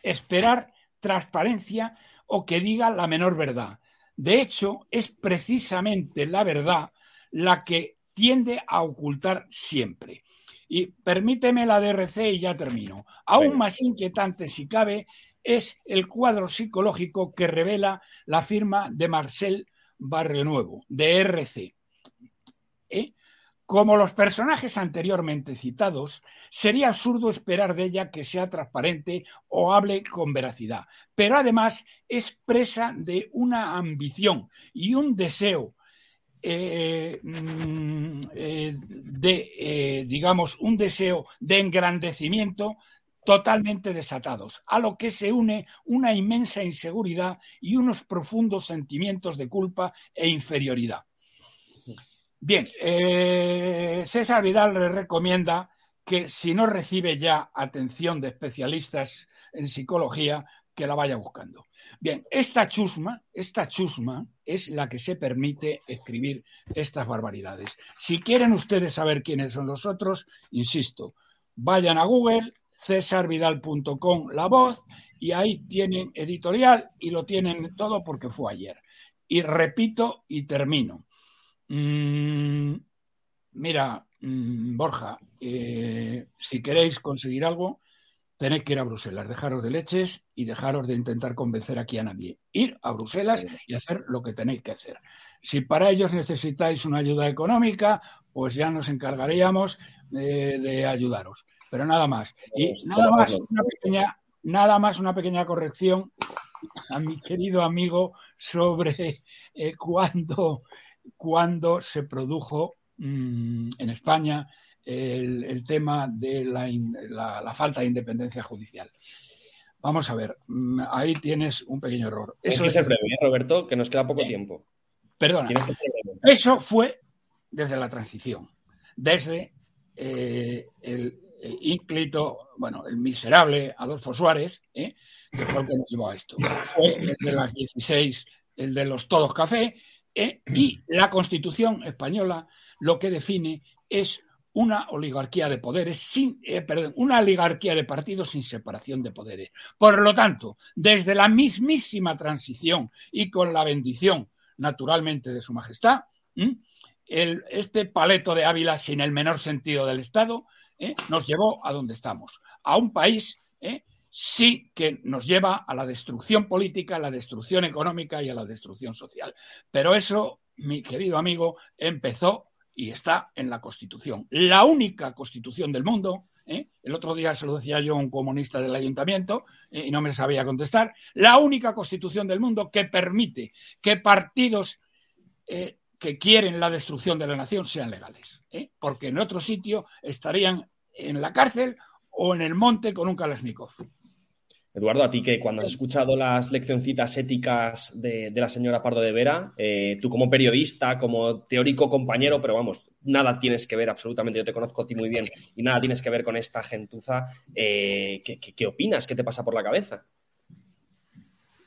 esperar transparencia o que diga la menor verdad. De hecho, es precisamente la verdad la que tiende a ocultar siempre. Y permíteme la DRC y ya termino. Aún más inquietante, si cabe, es el cuadro psicológico que revela la firma de Marcel Barrio Nuevo, de RC. ¿Eh? Como los personajes anteriormente citados, sería absurdo esperar de ella que sea transparente o hable con veracidad, pero además es presa de una ambición y un deseo eh, mm, eh, de, digamos, un deseo de engrandecimiento totalmente desatados, a lo que se une una inmensa inseguridad y unos profundos sentimientos de culpa e inferioridad. Bien, eh, César Vidal le recomienda que si no recibe ya atención de especialistas en psicología, que la vaya buscando. Bien, esta chusma, esta chusma es la que se permite escribir estas barbaridades. Si quieren ustedes saber quiénes son los otros, insisto, vayan a Google, cesarvidal.com la voz y ahí tienen editorial y lo tienen todo porque fue ayer. Y repito y termino. Mm, mira, mm, Borja, eh, si queréis conseguir algo, tenéis que ir a Bruselas, dejaros de leches y dejaros de intentar convencer aquí a nadie. Ir a Bruselas y hacer lo que tenéis que hacer. Si para ellos necesitáis una ayuda económica, pues ya nos encargaríamos eh, de ayudaros pero nada más. Y nada más, una pequeña, nada más una pequeña corrección a mi querido amigo sobre eh, cuándo, se produjo mm, en España el, tema de la, falta de independencia judicial. Vamos a ver, mm, ahí tienes un pequeño error. Eso es breve, ¿eh, Roberto, que nos queda poco tiempo. Perdona. Eso fue desde la transición, desde eh, el, eh, ínclito, bueno, el miserable Adolfo Suárez, ¿eh? que fue el que nos llevó a esto. Fue el de las 16, el de los todos café, ¿eh? y la Constitución española lo que define es una oligarquía de poderes sin, perdón, una oligarquía de partidos sin separación de poderes. Por lo tanto, desde la mismísima transición y con la bendición, naturalmente, de Su Majestad, el, este paleto de Ávila sin el menor sentido del Estado ¿eh? nos llevó a donde estamos, a un país ¿eh? Sí que nos lleva a la destrucción política, a la destrucción económica y a la destrucción social. Pero eso, mi querido amigo, empezó y está en la Constitución. La única Constitución del mundo, ¿eh? el otro día se lo decía yo a un comunista del ayuntamiento y no me sabía contestar, la única Constitución del mundo que permite que partidos que quieren la destrucción de la nación sean legales, porque en otro sitio estarían en la cárcel o en el monte con un Kalashnikov. Eduardo, a ti que cuando has escuchado las leccioncitas éticas de, la señora Pardo de Vera, eh, tú como periodista, como teórico compañero, pero vamos, nada tienes que ver absolutamente, yo te conozco a ti muy bien y nada tienes que ver con esta gentuza, eh, ¿qué, opinas? ¿Qué te pasa por la cabeza?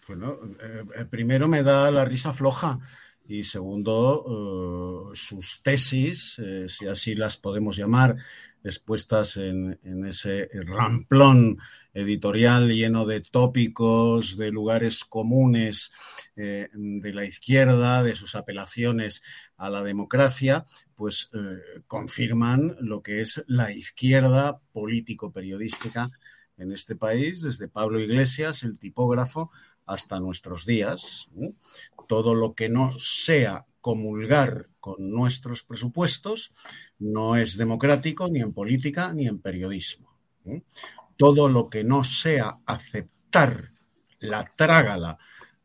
Bueno, eh, primero me da la risa floja y segundo, sus tesis, si así las podemos llamar, expuestas en, ese ramplón editorial lleno de tópicos, de lugares comunes eh, de la izquierda, de sus apelaciones a la democracia, pues eh, confirman lo que es la izquierda político-periodística en este país, desde Pablo Iglesias, el tipógrafo, hasta nuestros días. Todo lo que no sea comulgar con nuestros presupuestos no es democrático ni en política ni en periodismo. Todo lo que no sea aceptar la trágala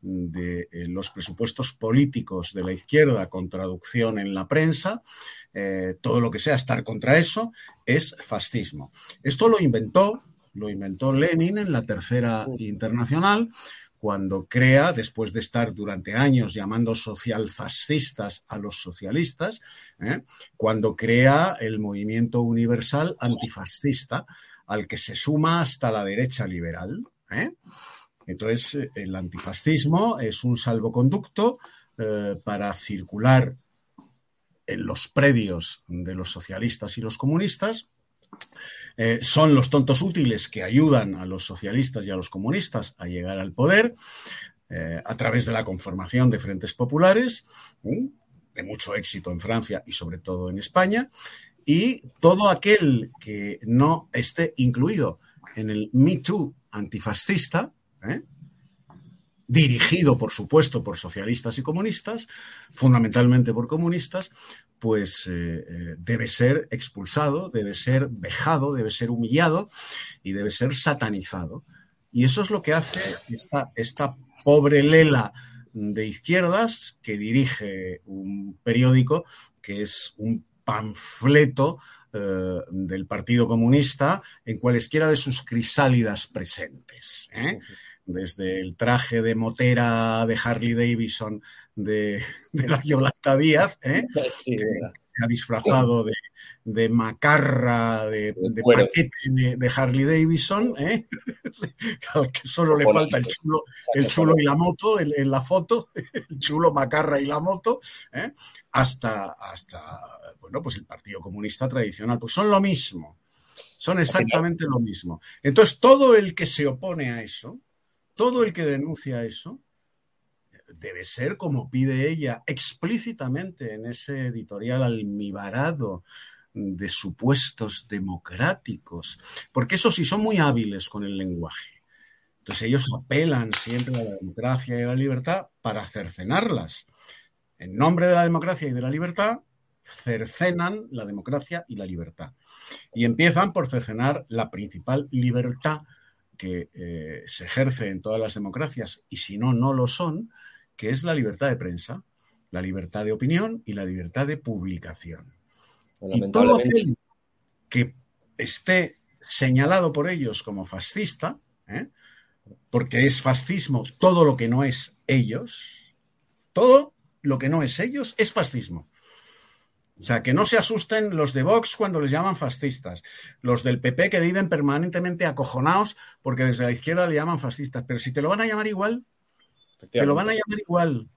de eh, los presupuestos políticos de la izquierda con traducción en la prensa, eh, todo lo que sea estar contra eso, es fascismo. Esto lo inventó, lo inventó Lenin en la Tercera Internacional, cuando crea, después de estar durante años llamando socialfascistas a los socialistas, ¿eh? cuando crea el movimiento universal antifascista, al que se suma hasta la derecha liberal. ¿eh? Entonces, el antifascismo es un salvoconducto eh, para circular en los predios de los socialistas y los comunistas. Eh, son los tontos útiles que ayudan a los socialistas y a los comunistas a llegar al poder eh, a través de la conformación de frentes populares, de mucho éxito en Francia y sobre todo en España, y todo aquel que no esté incluido en el Me Too antifascista, ¿eh? Dirigido, por supuesto, por socialistas y comunistas, fundamentalmente por comunistas, pues eh, eh, debe ser expulsado, debe ser vejado, debe ser humillado y debe ser satanizado. Y eso es lo que hace esta, pobre lela de izquierdas que dirige un periódico que es un panfleto eh, del Partido Comunista en cualesquiera de sus crisálidas presentes. ¿eh? Desde el traje de motera de Harley Davidson de, la Yolanda Díaz, ¿eh? [LAUGHS] que ha disfrazado de, de macarra, de, de paquete de, Harley Davidson, ¿eh? [LAUGHS] que solo le falta el chulo, el chulo y la moto en, la foto, [LAUGHS] el chulo, macarra y la moto, ¿eh? hasta, hasta bueno, pues el Partido Comunista tradicional, pues son lo mismo, son exactamente lo mismo. Entonces, todo el que se opone a eso, todo el que denuncia eso, debe ser como pide ella explícitamente en ese editorial almibarado de supuestos democráticos, porque eso sí son muy hábiles con el lenguaje. Entonces ellos apelan siempre a la democracia y a la libertad para cercenarlas. En nombre de la democracia y de la libertad, cercenan la democracia y la libertad. Y empiezan por cercenar la principal libertad que eh, se ejerce en todas las democracias, y si no, no lo son, que es la libertad de prensa, la libertad de opinión y la libertad de publicación. Y todo aquel que esté señalado por ellos como fascista, ¿eh? porque es fascismo todo lo que no es ellos, todo lo que no es ellos es fascismo. O sea, que no se asusten los de Vox cuando les llaman fascistas, los del PP que viven permanentemente acojonados porque desde la izquierda le llaman fascistas, pero si te lo van a llamar igual, te lo van a llamar igual.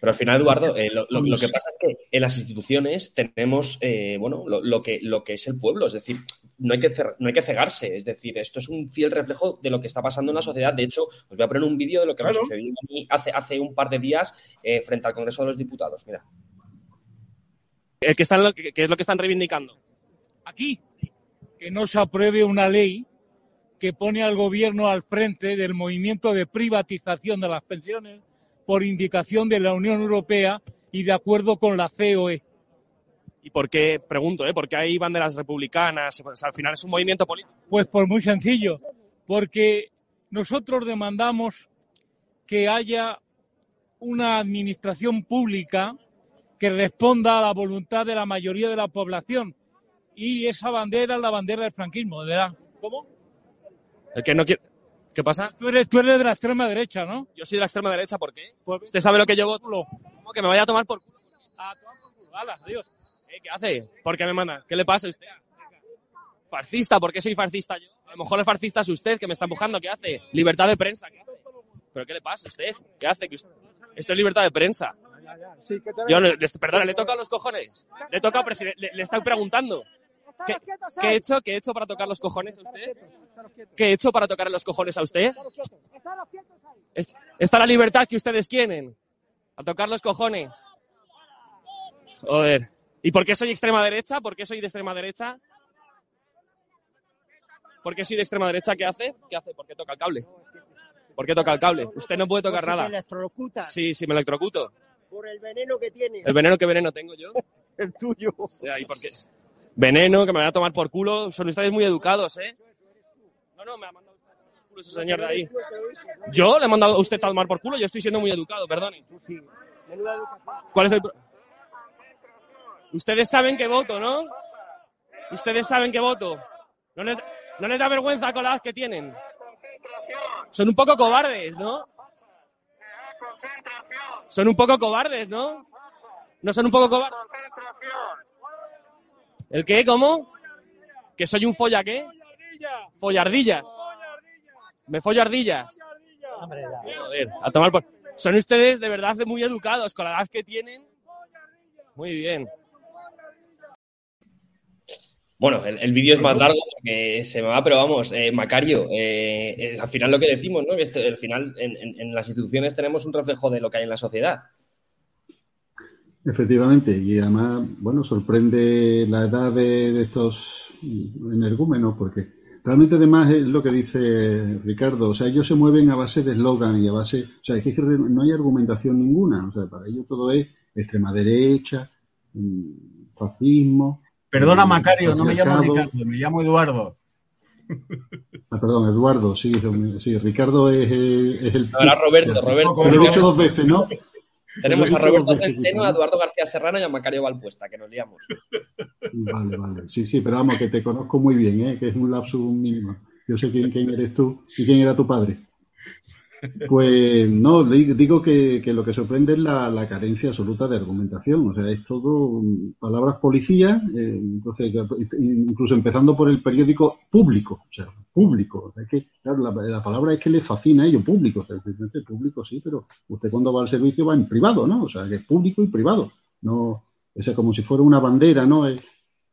Pero al final, Eduardo, eh, lo, que pasa es que en las instituciones tenemos, eh, bueno, lo, que, lo que es el pueblo, es decir, no hay, que no hay que cegarse, es decir, esto es un fiel reflejo de lo que está pasando en la sociedad. De hecho, os voy a poner un vídeo de lo que me sucedió a mí hace, hace un par de días eh, frente al Congreso de los Diputados. Mira. El que están, ¿Qué es lo que están reivindicando? Aquí, que no se apruebe una ley que pone al gobierno al frente del movimiento de privatización de las pensiones por indicación de la Unión Europea y de acuerdo con la COE. ¿Y por qué, pregunto, ¿eh? por qué hay banderas republicanas? Pues, al final es un movimiento político. Pues por muy sencillo, porque nosotros demandamos que haya una administración pública que responda a la voluntad de la mayoría de la población. Y esa bandera es la bandera del franquismo, ¿verdad? ¿Cómo? El que no quiere... ¿Qué pasa? Tú eres, tú eres de la extrema derecha, ¿no? Yo soy de la extrema derecha, ¿por qué? Pues, ¿Usted sabe lo que llevo? ¿Cómo que me vaya a tomar por culo? A tomar por culo, Hala, adiós. ¿Eh? ¿Qué hace? ¿Por qué me manda? ¿Qué le pasa a usted? Fascista, ¿por qué soy fascista yo? A lo mejor el fascista es usted que me está empujando, ¿qué hace? Libertad de prensa, ¿qué hace? ¿Pero qué le pasa a usted? ¿Qué hace? Esto es libertad de prensa. Yo, le, perdona, ¿le toca los cojones? Le toca, le, le estoy preguntando. ¿Qué, he hecho? ¿Qué he hecho para tocar los cojones a usted? ¿Qué he hecho para tocar los cojones a usted? Está la libertad que ustedes quieren. A tocar los cojones. Joder. ¿Y por qué soy extrema derecha? ¿Por qué soy de extrema derecha? ¿Por qué soy de extrema derecha? ¿Qué hace? ¿Qué hace? ¿Por qué toca el cable? ¿Por qué toca el cable? Usted no puede tocar nada. Sí, sí, me electrocuto. Por el veneno que tiene. ¿El veneno qué veneno tengo yo? [LAUGHS] el tuyo. ¿Y por qué? Veneno, que me voy a tomar por culo. Son ustedes muy educados, ¿eh? No, no, me ha mandado culo ese señor de ahí. Yo le he mandado a usted a tomar por culo, yo estoy siendo muy educado, perdone. ¿Cuál es el pro- Ustedes saben que voto, ¿no? Ustedes saben que voto. ¿No les, no les da vergüenza con la edad que tienen? Son un poco cobardes, ¿no? Son un poco cobardes, ¿no? ¿No son un poco cobardes? ¿El qué? ¿Cómo? ¿Que soy un folla qué? Follardillas. Me follo ardillas. Joder, a tomar por... Son ustedes de verdad muy educados con la edad que tienen. Muy bien. Bueno, el, el vídeo es más largo porque se me va, pero vamos, eh, Macario, eh, eh, al final lo que decimos, ¿no? Este- al final en, en- en las instituciones tenemos un reflejo de lo que hay en la sociedad. Efectivamente, y además, bueno, sorprende la edad de, de estos energúmenos, porque realmente además es lo que dice Ricardo, o sea, ellos se mueven a base de eslogan y a base, o sea, es que no hay argumentación ninguna, o sea, para ellos todo es extrema derecha, mm, fascismo. Perdona, mm, Macario, no me llamo. Ricardo, me llamo Eduardo. Ah, perdón, Eduardo, sí, sí, Ricardo es, eh, es el... Ahora Roberto, Roberto. Pero lo he dicho dos veces, ¿no? [LAUGHS] Tenemos a Roberto Centeno, ¿no? a Eduardo García Serrano y a Macario Valpuesta, que nos liamos. Vale, vale. Sí, sí, pero vamos, que te conozco muy bien, ¿eh? que es un lapsus mínimo. Yo sé quién, quién eres tú y quién era tu padre. Pues no, di- digo que, que lo que sorprende es la, carencia absoluta de argumentación. O sea, es todo mm, palabras policía, eh, entonces, incluso empezando por el periódico público. O sea, público. Es que, claro, la, la palabra es que le fascina a ellos, público. O público sí, pero usted cuando va al servicio va en privado, ¿no? O sea, que es público y privado. No, o sea, como si fuera una bandera, ¿no?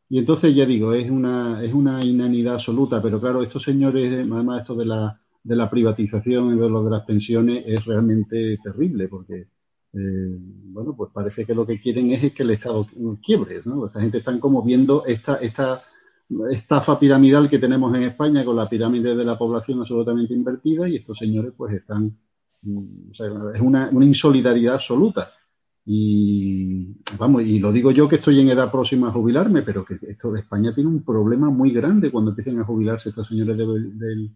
Y entonces ya digo, es una, es una inanidad absoluta, pero claro, estos señores, eh, además esto de la, de la privatización y de lo de las pensiones es realmente terrible, porque eh, bueno, pues parece que lo que quieren es que el Estado quiebre, ¿no? Esta gente están como viendo esta, esta estafa piramidal que tenemos en España con la pirámide de la población absolutamente invertida y estos señores pues están, mm, o sea, es una, una insolidaridad absoluta. Y vamos, y lo digo yo que estoy en edad próxima a jubilarme, pero que esto España tiene un problema muy grande cuando empiecen a jubilarse estos señores del, del-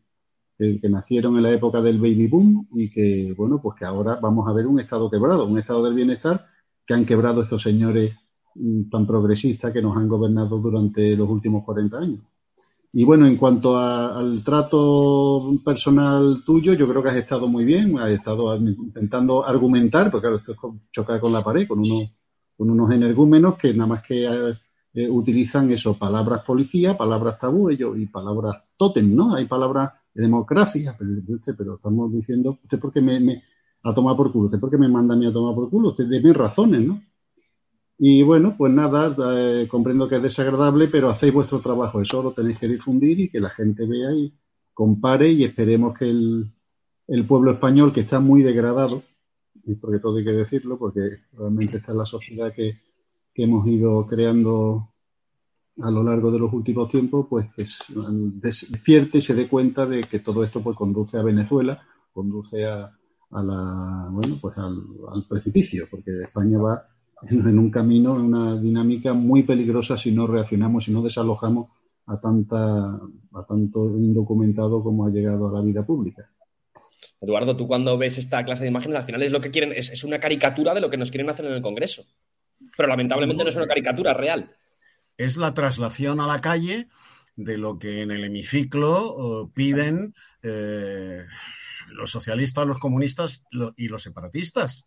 que, que nacieron en la época del baby boom y que, bueno, pues que ahora vamos a ver un estado quebrado, un estado del bienestar que han quebrado estos señores mm, tan progresistas que nos han gobernado durante los últimos 40 años. Y bueno, en cuanto a- al trato personal tuyo, yo creo que has estado muy bien, has estado intentando argumentar, porque claro, esto es chocar con la pared, con unos, con unos energúmenos que nada más que eh, eh, utilizan eso, palabras policía, palabras tabú ellos, y palabras tótem, ¿no? Hay palabras de democracia, pero, usted, pero estamos diciendo, usted porque me, me a tomar por culo, usted porque me manda a mí a tomar por culo, usted tiene razones, ¿no? Y bueno, pues nada, eh, comprendo que es desagradable, pero hacéis vuestro trabajo, eso lo tenéis que difundir y que la gente vea y compare y esperemos que el, pueblo español, que está muy degradado, y porque todo hay que decirlo, porque realmente esta es la sociedad que hemos ido creando a lo largo de los últimos tiempos, pues que despierte y se dé cuenta de que todo esto pues conduce a Venezuela, conduce a, a la bueno pues al, al precipicio, porque España va en, en un camino, en una dinámica muy peligrosa si no reaccionamos, si no desalojamos a tanta a tanto indocumentado como ha llegado a la vida pública. Eduardo, tú cuando ves esta clase de imágenes, al final es lo que quieren, es, es una caricatura de lo que nos quieren hacer en el Congreso. Pero lamentablemente no es una caricatura real. Es la traslación a la calle de lo que en el hemiciclo eh, piden eh, los socialistas, los comunistas lo- y los separatistas.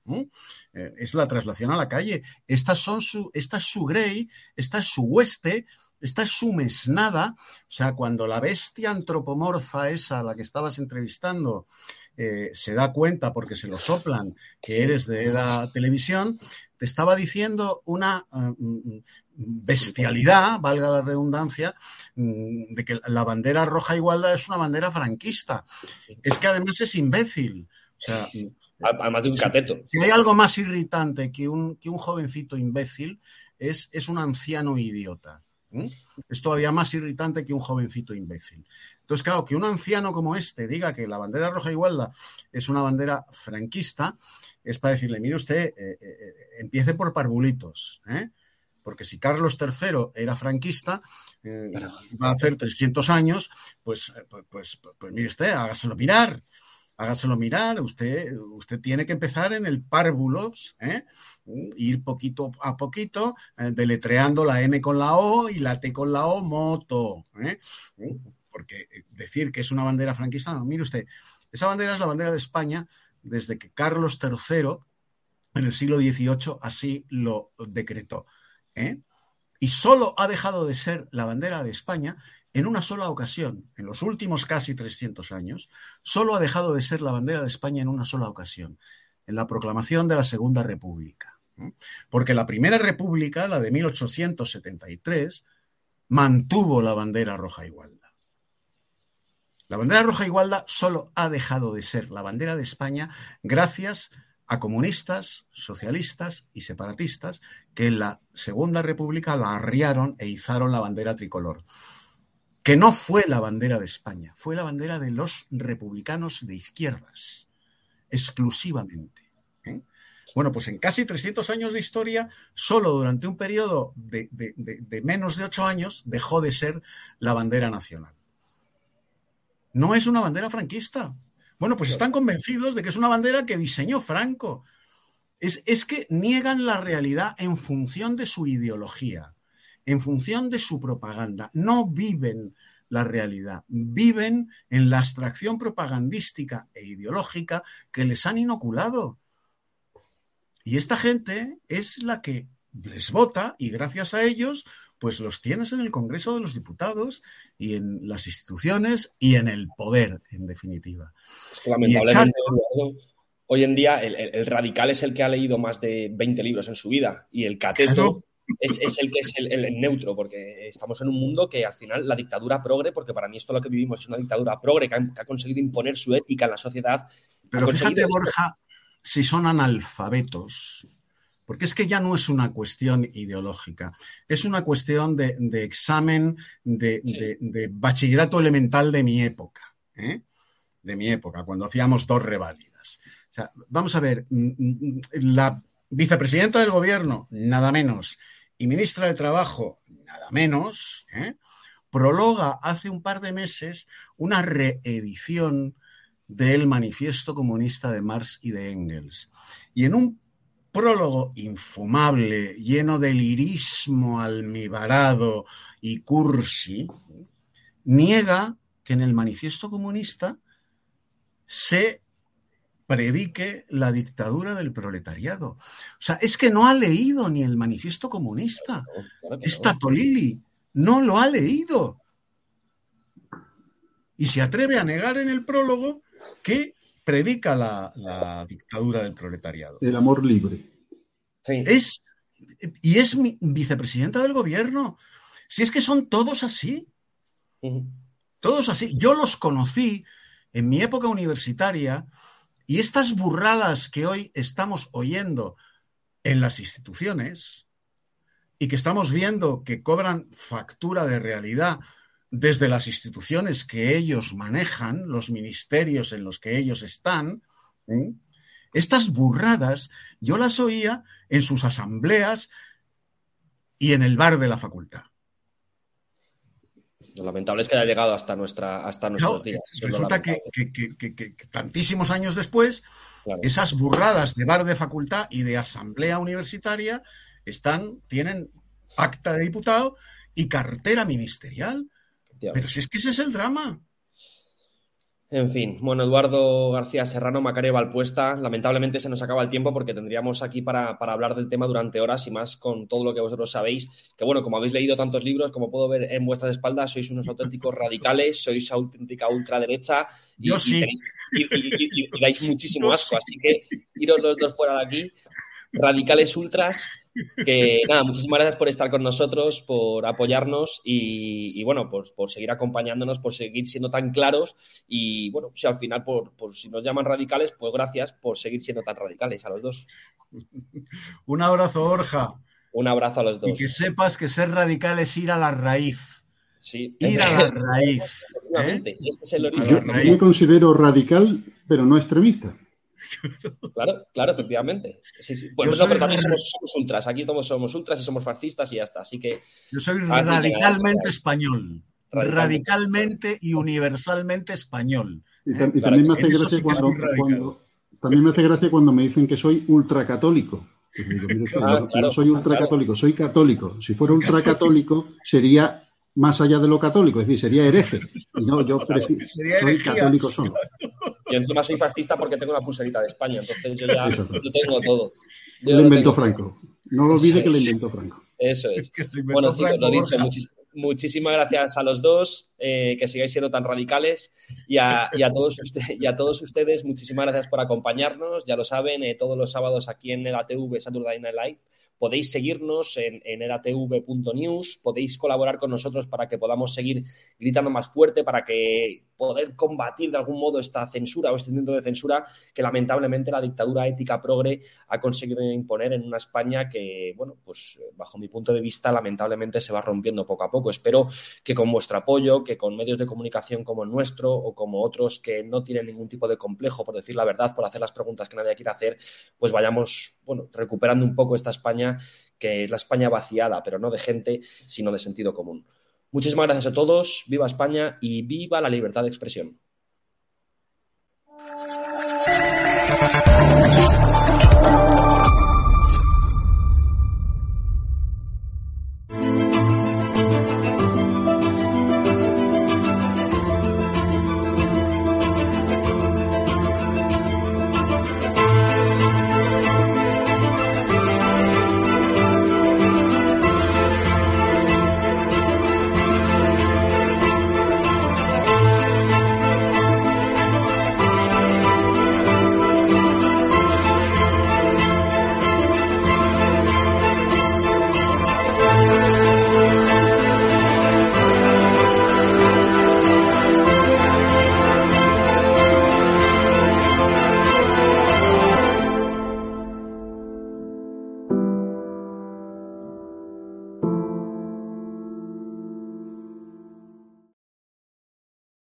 Eh, es la traslación a la calle. Estas son su, esta es su grey, esta es su hueste, esta es su mesnada. O sea, cuando la bestia antropomorfa esa, a la que estabas entrevistando, eh, se da cuenta porque se lo soplan que eres de la televisión, te estaba diciendo una eh, mm, bestialidad, valga la redundancia, mm, de que la bandera roja igualdad es una bandera franquista. Es que además es imbécil. O sea, Además de un cateto. si hay algo más irritante que un, que un jovencito imbécil, es, es un anciano idiota. Es todavía más irritante que un jovencito imbécil. Entonces, claro, que un anciano como este diga que la bandera roja igualdad es una bandera franquista, es para decirle, mire usted, eh, eh, eh, empiece por parvulitos. ¿eh? Porque si Carlos III era franquista, eh, va a hacer 300 años, pues, pues, pues, pues mire usted, hágaselo mirar hágaselo mirar, usted, usted tiene que empezar en el párvulos, ¿eh? ir poquito a poquito, eh, deletreando la M con la O y la T con la O, moto. ¿eh? Porque decir que es una bandera franquista, no, mire usted, esa bandera es la bandera de España desde que Carlos III en el siglo XVIII así lo decretó. Y solo ha dejado de ser la bandera de España en una sola ocasión, en los últimos casi 300 años, solo ha dejado de ser la bandera de España en una sola ocasión, en la proclamación de la Segunda República. Porque la Primera República, la de 1873, mantuvo la bandera roja igualda. La bandera roja igualda solo ha dejado de ser la bandera de España gracias a comunistas, socialistas y separatistas que en la Segunda República la arriaron e izaron la bandera tricolor que no fue la bandera de España, fue la bandera de los republicanos de izquierdas, exclusivamente. ¿eh? Bueno, pues en casi 300 años de historia, solo durante un periodo de, menos de ocho años dejó de ser la bandera nacional. No es una bandera franquista. Bueno, pues están convencidos de que es una bandera que diseñó Franco. Es, es que niegan la realidad en función de su ideología en función de su propaganda. No viven la realidad, viven en la abstracción propagandística e ideológica que les han inoculado. Y esta gente es la que les vota y gracias a ellos, pues los tienes en el Congreso de los Diputados y en las instituciones y en el poder, en definitiva. lamentablemente, hoy en día el, radical es el que ha leído más de 20 libros en su vida y el cateto es, el que es el, neutro, porque estamos en un mundo que al final la dictadura progre, porque para mí esto lo que vivimos es una dictadura progre que ha, conseguido imponer su ética en la sociedad. Pero fíjate, Borja, si son analfabetos, porque es que ya no es una cuestión ideológica, es una cuestión de, examen de, bachillerato elemental de mi época, ¿eh? de mi época, cuando hacíamos dos reválidas. O sea, vamos a ver, mm, mm, la vicepresidenta del gobierno, nada menos, y ministra de Trabajo, nada menos, ¿eh? prologa hace un par de meses una reedición del Manifiesto Comunista de Marx y de Engels. Y en un prólogo infumable, lleno de lirismo almibarado y cursi, niega que en el Manifiesto Comunista se predique la dictadura del proletariado. O sea, es que no ha leído ni el manifiesto comunista. Esta Tolili no lo ha leído. Y se atreve a negar en el prólogo que predica la, dictadura del proletariado. El amor libre. Es, y es mi vicepresidenta del gobierno. Si es que son todos así. Todos así. Yo los conocí en mi época universitaria y estas burradas que hoy estamos oyendo en las instituciones y que estamos viendo que cobran factura de realidad desde las instituciones que ellos manejan, los ministerios en los que ellos están, estas burradas yo las oía en sus asambleas y en el bar de la facultad. Lo lamentable es que haya llegado hasta nuestra hasta nuestros días. Resulta que, tantísimos años después, esas burradas de bar de facultad y de asamblea universitaria están, tienen acta de diputado y cartera ministerial. Pero si es que ese es el drama. En fin, bueno, Eduardo García Serrano, Macario Valpuesta, lamentablemente se nos acaba el tiempo porque tendríamos aquí para, hablar del tema durante horas y más con todo lo que vosotros sabéis, que bueno, como habéis leído tantos libros, como puedo ver en vuestras espaldas, sois unos auténticos radicales, sois auténtica ultraderecha y, y, dais [LAUGHS] muchísimo asco, así que iros los dos fuera de aquí, radicales ultras que nada, muchísimas gracias por estar con nosotros, por apoyarnos y, bueno, por, por, seguir acompañándonos, por seguir siendo tan claros y bueno, si al final por, si nos llaman radicales, pues gracias por seguir siendo tan radicales a los dos. Un abrazo, Borja. Un abrazo a los dos. Y que sepas que ser radical es ir a la raíz. Sí. Ir a la raíz. ¿eh? Este es el origen. Yo me considero radical, pero no extremista. [LAUGHS] Claro, claro, efectivamente. Sí, sí. Bueno, no, pero también somos, somos ultras. Aquí todos somos ultras y somos fascistas y ya está. Así que. Yo soy radicalmente español. Radicalmente. Radicalmente y universalmente español. Y, ¿eh? tam- y también me hace gracia sí cuando, también me hace gracia cuando me dicen que soy ultracatólico. Que digo, mire [LAUGHS] Ah, no, claro, no soy ultracatólico, soy católico. Si fuera ultracatólico, sería más allá de lo católico, es decir, sería hereje. Y no, yo prefiero, Sería soy herejía. católico solo. Yo encima soy fascista porque tengo una pulserita de España. Entonces yo ya [LAUGHS] yo tengo todo. Yo Lo lo inventó tengo. Franco. No lo olvide que lo inventó Franco. Eso es. Que lo Bueno, chicos, Franco lo dicho, muchis- muchísimas gracias a los dos, eh, que sigáis siendo tan radicales, y a, y a todos usted- y a todos ustedes, muchísimas gracias por acompañarnos. Ya lo saben, eh, todos los sábados aquí en EDATV Saturday Night Live. Podéis seguirnos en, en edatv.news, podéis colaborar con nosotros para que podamos seguir gritando más fuerte, para que poder combatir de algún modo esta censura o este intento de censura que lamentablemente la dictadura ética progre ha conseguido imponer en una España que, bueno, pues eh, bajo mi punto de vista, lamentablemente se va rompiendo poco a poco. Espero que con vuestro apoyo, que con medios de comunicación como el nuestro o como otros que no tienen ningún tipo de complejo por decir la verdad, por hacer las preguntas que nadie quiere hacer, pues vayamos, bueno, recuperando un poco esta España que es la España vaciada, pero no de gente, sino de sentido común. Muchísimas gracias a todos, viva España y viva la libertad de expresión.